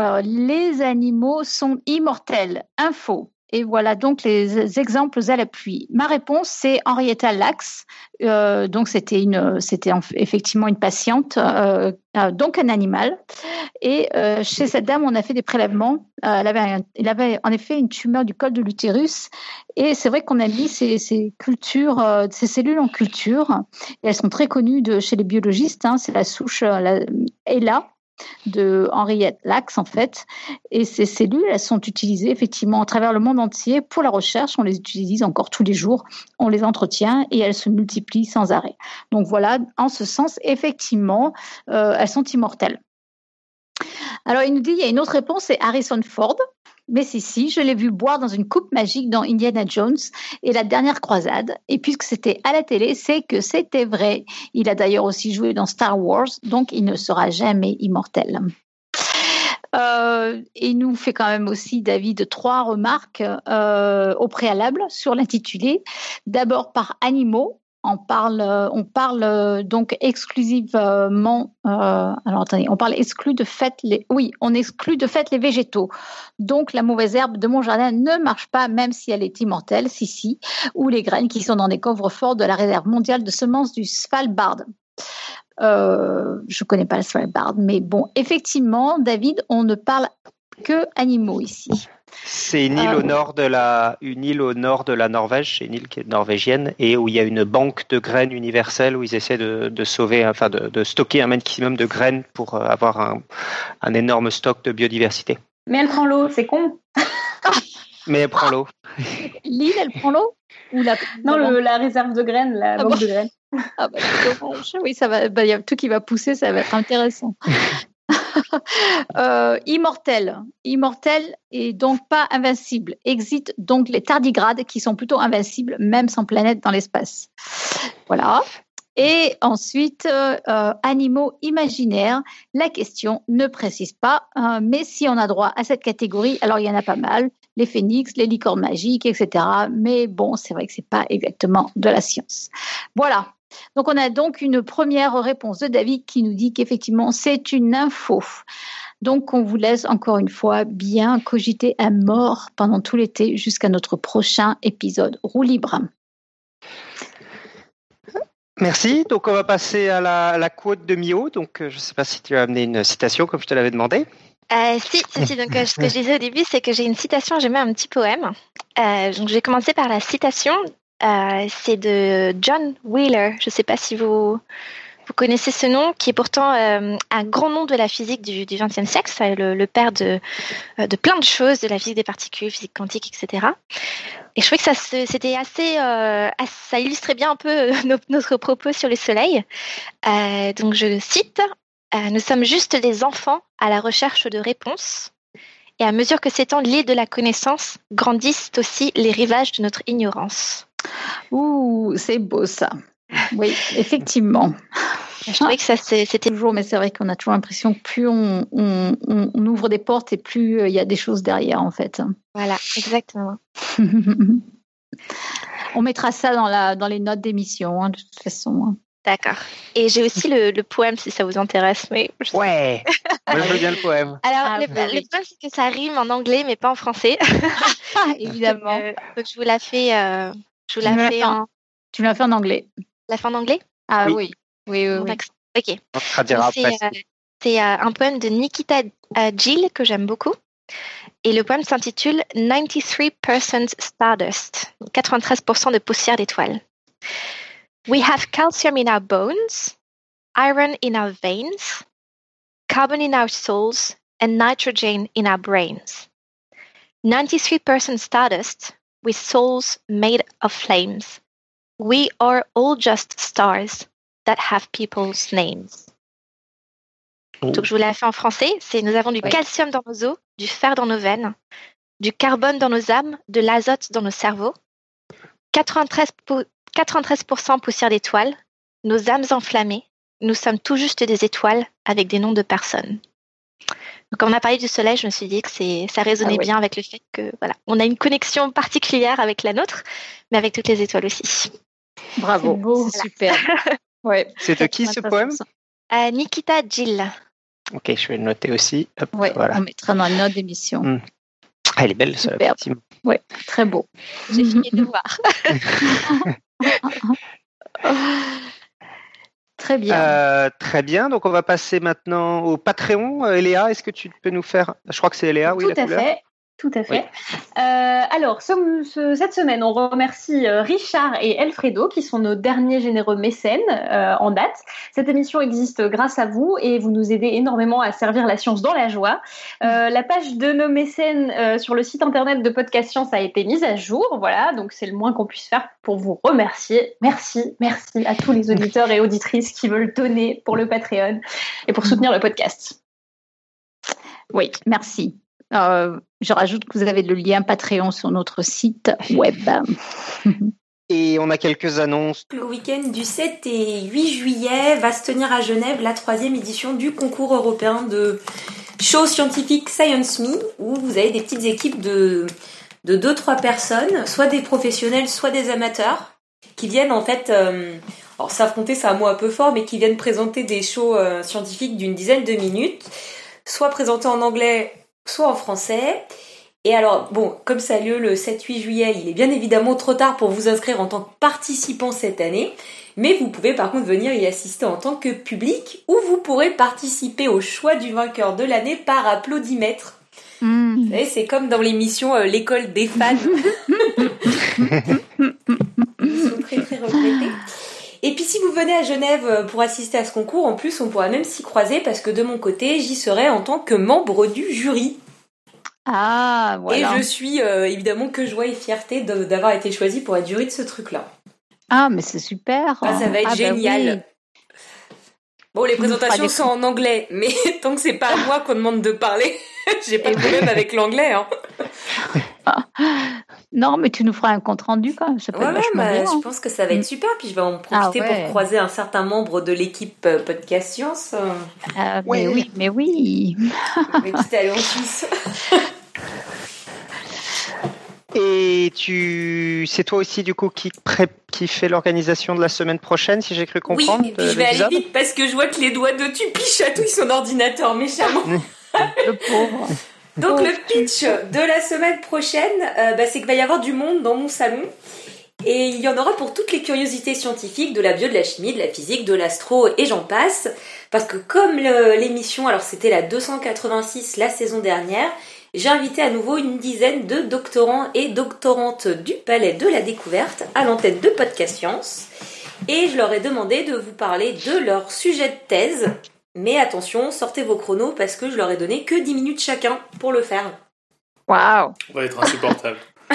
Speaker 5: euh, les animaux sont immortels. Info. Et voilà donc les exemples à l'appui. Ma réponse, c'est Henrietta Lacks. Euh, donc c'était une, c'était effectivement une patiente, euh, euh, donc un animal. Et chez cette dame, on a fait des prélèvements. elle avait, il avait en effet une tumeur du col de l'utérus. Et c'est vrai qu'on a mis ces, cultures, ces cellules en culture. Et elles sont très connues chez les biologistes. Hein. c'est la souche la, ELA de Henriette Lacks en fait. Et ces cellules, elles sont utilisées effectivement à travers le monde entier pour la recherche. On les utilise encore tous les jours, on les entretient et elles se multiplient sans arrêt. Donc voilà, en ce sens, effectivement, euh, elles sont immortelles. Alors il nous dit, il y a une autre réponse, c'est Harrison Ford. Mais si, si, je l'ai vu boire dans une coupe magique dans Indiana Jones et la dernière croisade. Et puisque c'était à la télé, c'est que c'était vrai. Il a d'ailleurs aussi joué dans Star Wars, donc il ne sera jamais immortel. Euh, il nous fait quand même aussi, David, trois remarques euh, au préalable sur l'intitulé. D'abord par animaux, on parle, on parle donc exclusivement. Euh, alors attendez, on parle exclu de fait les. Oui, on exclut de fait les végétaux. Donc la mauvaise herbe de mon jardin ne marche pas, même si elle est immortelle, si si, ou les graines qui sont dans des coffres forts de la réserve mondiale de semences du Svalbard. Euh, je connais pas le Svalbard, mais bon, effectivement, David, on ne parle que animaux ici.
Speaker 1: C'est une île au euh, nord de la, une île au nord de la Norvège, c'est une île qui est norvégienne et où il y a une banque de graines universelle où ils essaient de, sauver, enfin de, stocker un maximum de graines pour euh, avoir un, énorme stock de biodiversité.
Speaker 7: Mais elle prend l'eau, c'est con.
Speaker 1: Mais elle prend l'eau.
Speaker 5: L'île, elle prend l'eau
Speaker 7: ou la, Non, la réserve de graines, la ah banque de graines.
Speaker 5: Ah bah, oui, ça va. Bah, il y a tout qui va pousser, ça va être intéressant. Euh, immortel. Immortel et donc pas invincible. Exit donc les tardigrades qui sont plutôt invincibles, même sans planète dans l'espace. Voilà. Et ensuite, euh, animaux imaginaires. La question ne précise pas, hein, mais si on a droit à cette catégorie, alors il y en a pas mal. Les phénix, les licornes magiques, etc. Mais bon, c'est vrai que c'est pas exactement de la science. Voilà. Donc on a donc une première réponse de David qui nous dit qu'effectivement c'est une info. Donc on vous laisse encore une fois bien cogiter à mort pendant tout l'été jusqu'à notre prochain épisode. Roue libre.
Speaker 1: Merci. Donc on va passer à la, quote de Mio. Donc euh, je ne sais pas si tu as amené une citation comme je te l'avais demandé.
Speaker 3: Euh, si, si, Donc euh, ce que je disais au début, c'est que j'ai une citation, j'ai mis un petit poème. donc je vais commencer par la citation euh, c'est de John Wheeler. Je ne sais pas si vous, connaissez ce nom, qui est pourtant euh, un grand nom de la physique du XXe siècle, c'est le, père de, euh, de plein de choses, de la physique des particules, physique quantique, etc. Et je trouvais que ça ça illustrait bien un peu notre propos sur le Soleil. donc je cite Nous sommes juste des enfants à la recherche de réponses. Et à mesure que s'étend l'île de la connaissance, grandissent aussi les rivages de notre ignorance.
Speaker 5: Ouh, c'est beau ça. Oui, effectivement.
Speaker 3: Je trouvais que ça c'était
Speaker 5: toujours, mais c'est vrai qu'on a toujours l'impression que plus on, ouvre des portes et plus euh, il y a des choses derrière en fait.
Speaker 3: Voilà, exactement.
Speaker 5: on mettra ça dans, la, dans les notes d'émission hein, de toute façon. Hein.
Speaker 3: D'accord. Et j'ai aussi le, poème si ça vous intéresse. Mais
Speaker 1: Ouais, moi je veux bien le poème.
Speaker 3: Alors, ah, le, bah poème, c'est que ça rime en anglais, mais pas en français.
Speaker 5: Évidemment.
Speaker 3: donc, je vous la fais, euh, je vous la fais en...
Speaker 5: Tu l'as fait en anglais.
Speaker 3: La fin en anglais?
Speaker 5: Ah oui. Oui, oui, oui.
Speaker 3: Ok. C'est euh, un poème de Nikita euh, Gill que j'aime beaucoup. Et le poème s'intitule 93% Stardust, 93% de poussière d'étoiles. We have calcium in our bones, iron in our veins, carbon in our souls, and nitrogen in our brains. 93% stardust, with souls made of flames. We are all just stars that have people's names. Oh. Donc je vous l'ai fait en français. C'est nous avons du calcium dans nos os, du fer dans nos veines, du carbone dans nos âmes, de l'azote dans nos cerveaux, 93%, 93 poussière d'étoiles, nos âmes enflammées. Nous sommes tout juste des étoiles avec des noms de personnes. Quand on a parlé du soleil, je me suis dit que c'est, ça résonnait ah bien avec le fait que voilà, on a une connexion particulière avec la nôtre, mais avec toutes les étoiles aussi.
Speaker 5: Bravo, c'est super.
Speaker 1: ouais. C'est de qui ce poème
Speaker 3: euh, Nikita Jill.
Speaker 1: Ok, je vais le noter aussi.
Speaker 5: voilà. On mettra dans une note d'émission. Hmm.
Speaker 1: Ah, elle est belle, ça.
Speaker 5: Oui, très beau.
Speaker 3: J'ai fini de voir.
Speaker 5: Très bien.
Speaker 1: Euh, très bien. Donc, on va passer maintenant au Patreon. Euh, Eléa, est-ce que tu peux nous faire? Je crois que c'est Eléa, oui.
Speaker 7: Tout à fait. Tout à fait. Euh, alors, cette semaine, on remercie euh, Richard et Elfredo, qui sont nos derniers généreux mécènes euh, en date. Cette émission existe grâce à vous et vous nous aidez énormément à servir la science dans la joie. la page de nos mécènes sur le site internet de Podcast Science a été mise à jour. Voilà, donc c'est le moins qu'on puisse faire pour vous remercier. Merci, merci à tous les auditeurs et auditrices qui veulent donner pour le Patreon et pour soutenir le podcast.
Speaker 5: Oui, merci. Euh, je rajoute que vous avez le lien Patreon sur notre site web.
Speaker 1: Et on a quelques annonces.
Speaker 6: Le week-end du 7 et 8 juillet va se tenir à Genève la troisième édition du concours européen de show scientifique Science Me, où vous avez des petites équipes de de deux trois personnes, soit des professionnels, soit des amateurs, qui viennent en fait, euh, alors s'affronter, c'est un mot un peu fort, mais qui viennent présenter des shows euh, scientifiques d'une dizaine de minutes, soit présentés en anglais soit en français. Et alors, bon, comme ça a lieu le 7-8 juillet, il est bien évidemment trop tard pour vous inscrire en tant que participant cette année, mais vous pouvez par contre venir y assister en tant que public, ou vous pourrez participer au choix du vainqueur de l'année par applaudimètre. Hmm. Vous savez, c'est comme dans l'émission euh, L'école des fans. Ils sont très très regrettés. Et puis si vous venez à Genève euh, pour assister à ce concours, en plus on pourra même s'y croiser parce que de mon côté, j'y serai en tant que membre du jury.
Speaker 5: Ah, voilà.
Speaker 6: Et je suis euh, évidemment que joie et fierté d'avoir été choisie pour être jury de ce truc-là.
Speaker 5: Ah, mais c'est super.
Speaker 6: Ah, ça va être ah, bah génial. Bon, les présentations sont en anglais, mais tant que c'est pas à moi qu'on demande de parler, j'ai pas de problème avec l'anglais. Hein.
Speaker 5: Non, mais tu nous feras un compte rendu quand même. Ça peut
Speaker 6: ouais, bah, je pense que ça va être mm. super. Puis je vais en profiter ah pour croiser un certain membre de l'équipe euh, Podcast Science.
Speaker 5: Ah, mais oui, mais oui.
Speaker 6: mais quitte aller en Suisse.
Speaker 1: Et tu, c'est toi aussi du coup qui pré... qui fait l'organisation de la semaine prochaine, si j'ai cru comprendre.
Speaker 6: Oui, et puis je vais aller vite parce que je vois que les doigts de Tupi chatouillent son ordinateur méchamment.
Speaker 5: Le pauvre.
Speaker 6: Donc le pitch de la semaine prochaine, euh, bah, c'est qu'il va y avoir du monde dans mon salon. Et il y en aura pour toutes les curiosités scientifiques, de la bio, de la chimie, de la physique, de l'astro et j'en passe. Parce que comme l'émission, alors c'était la 286 la saison dernière, j'ai invité à nouveau une dizaine de doctorants et doctorantes du Palais de la Découverte à l'antenne de Podcast Science. Et je leur ai demandé de vous parler de leur sujet de thèse mais attention, sortez vos chronos parce que je leur ai donné que 10 minutes chacun pour le faire.
Speaker 5: Waouh
Speaker 2: On va être insupportable.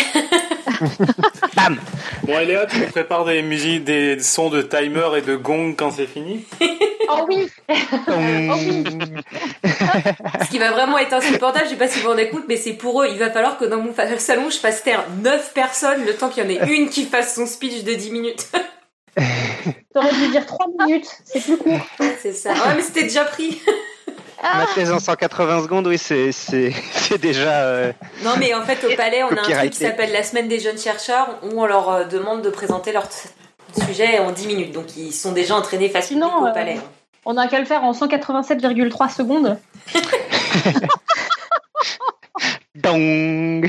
Speaker 1: Bam
Speaker 2: Bon, Eléa, tu prépares des musiques, des sons de timer et de gong quand c'est fini
Speaker 7: Oh oui
Speaker 6: Ce qui va vraiment être insupportable, je sais pas si vous en écoutez, mais c'est pour eux. Il va falloir que dans mon salon, je fasse taire 9 personnes le temps qu'il y en ait une qui fasse son speech de 10 minutes.
Speaker 7: T'aurais dû dire 3 minutes, c'est plus court.
Speaker 6: C'est ça. Ouais, mais c'était déjà pris.
Speaker 1: Ma thèse en 180 secondes, oui, c'est, c'est, déjà. Euh,
Speaker 6: non, mais en fait, au palais, on a un truc qui s'appelle la semaine des jeunes chercheurs où on leur euh, demande de présenter leur sujet en 10 minutes. Donc, ils sont déjà entraînés facilement au euh, palais.
Speaker 7: on a qu'à le faire en 187,3 secondes.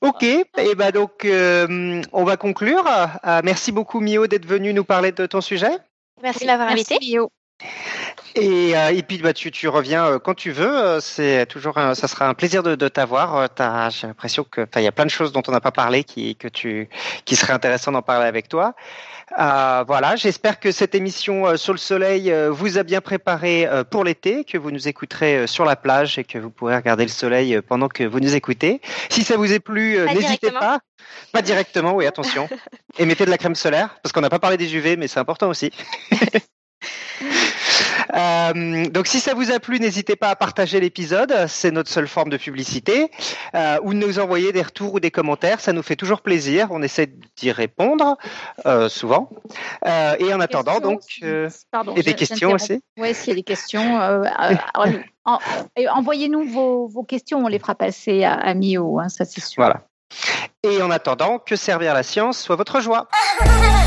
Speaker 1: Ok, et eh ben donc euh, on va conclure. Euh, merci beaucoup Mio d'être venu nous parler de ton sujet.
Speaker 3: Merci de m'avoir invité. Mio.
Speaker 1: Et, euh, et, puis bah, tu, tu reviens quand tu veux. C'est toujours ça sera un plaisir de, de t'avoir. J'ai l'impression que il y a plein de choses dont on n'a pas parlé qui que tu qui serait intéressant d'en parler avec toi. Euh, voilà, j'espère que cette émission euh, sur le soleil euh, vous a bien préparé pour l'été, que vous nous écouterez sur la plage et que vous pourrez regarder le soleil pendant que vous nous écoutez. Si ça vous est plu, n'hésitez pas. Pas directement, oui, attention. et mettez de la crème solaire, parce qu'on n'a pas parlé des UV, mais c'est important aussi. Euh, donc si ça vous a plu, n'hésitez pas à partager l'épisode, c'est notre seule forme de publicité, euh, ou nous envoyer des retours ou des commentaires, ça nous fait toujours plaisir, on essaie d'y répondre euh, souvent. et en attendant, donc, et des questions aussi.
Speaker 5: Oui, s'il y a des questions, envoyez-nous vos, questions, on les fera passer à, à Mio, hein, ça c'est sûr.
Speaker 1: Voilà. Et en attendant, que servir la science soit votre joie.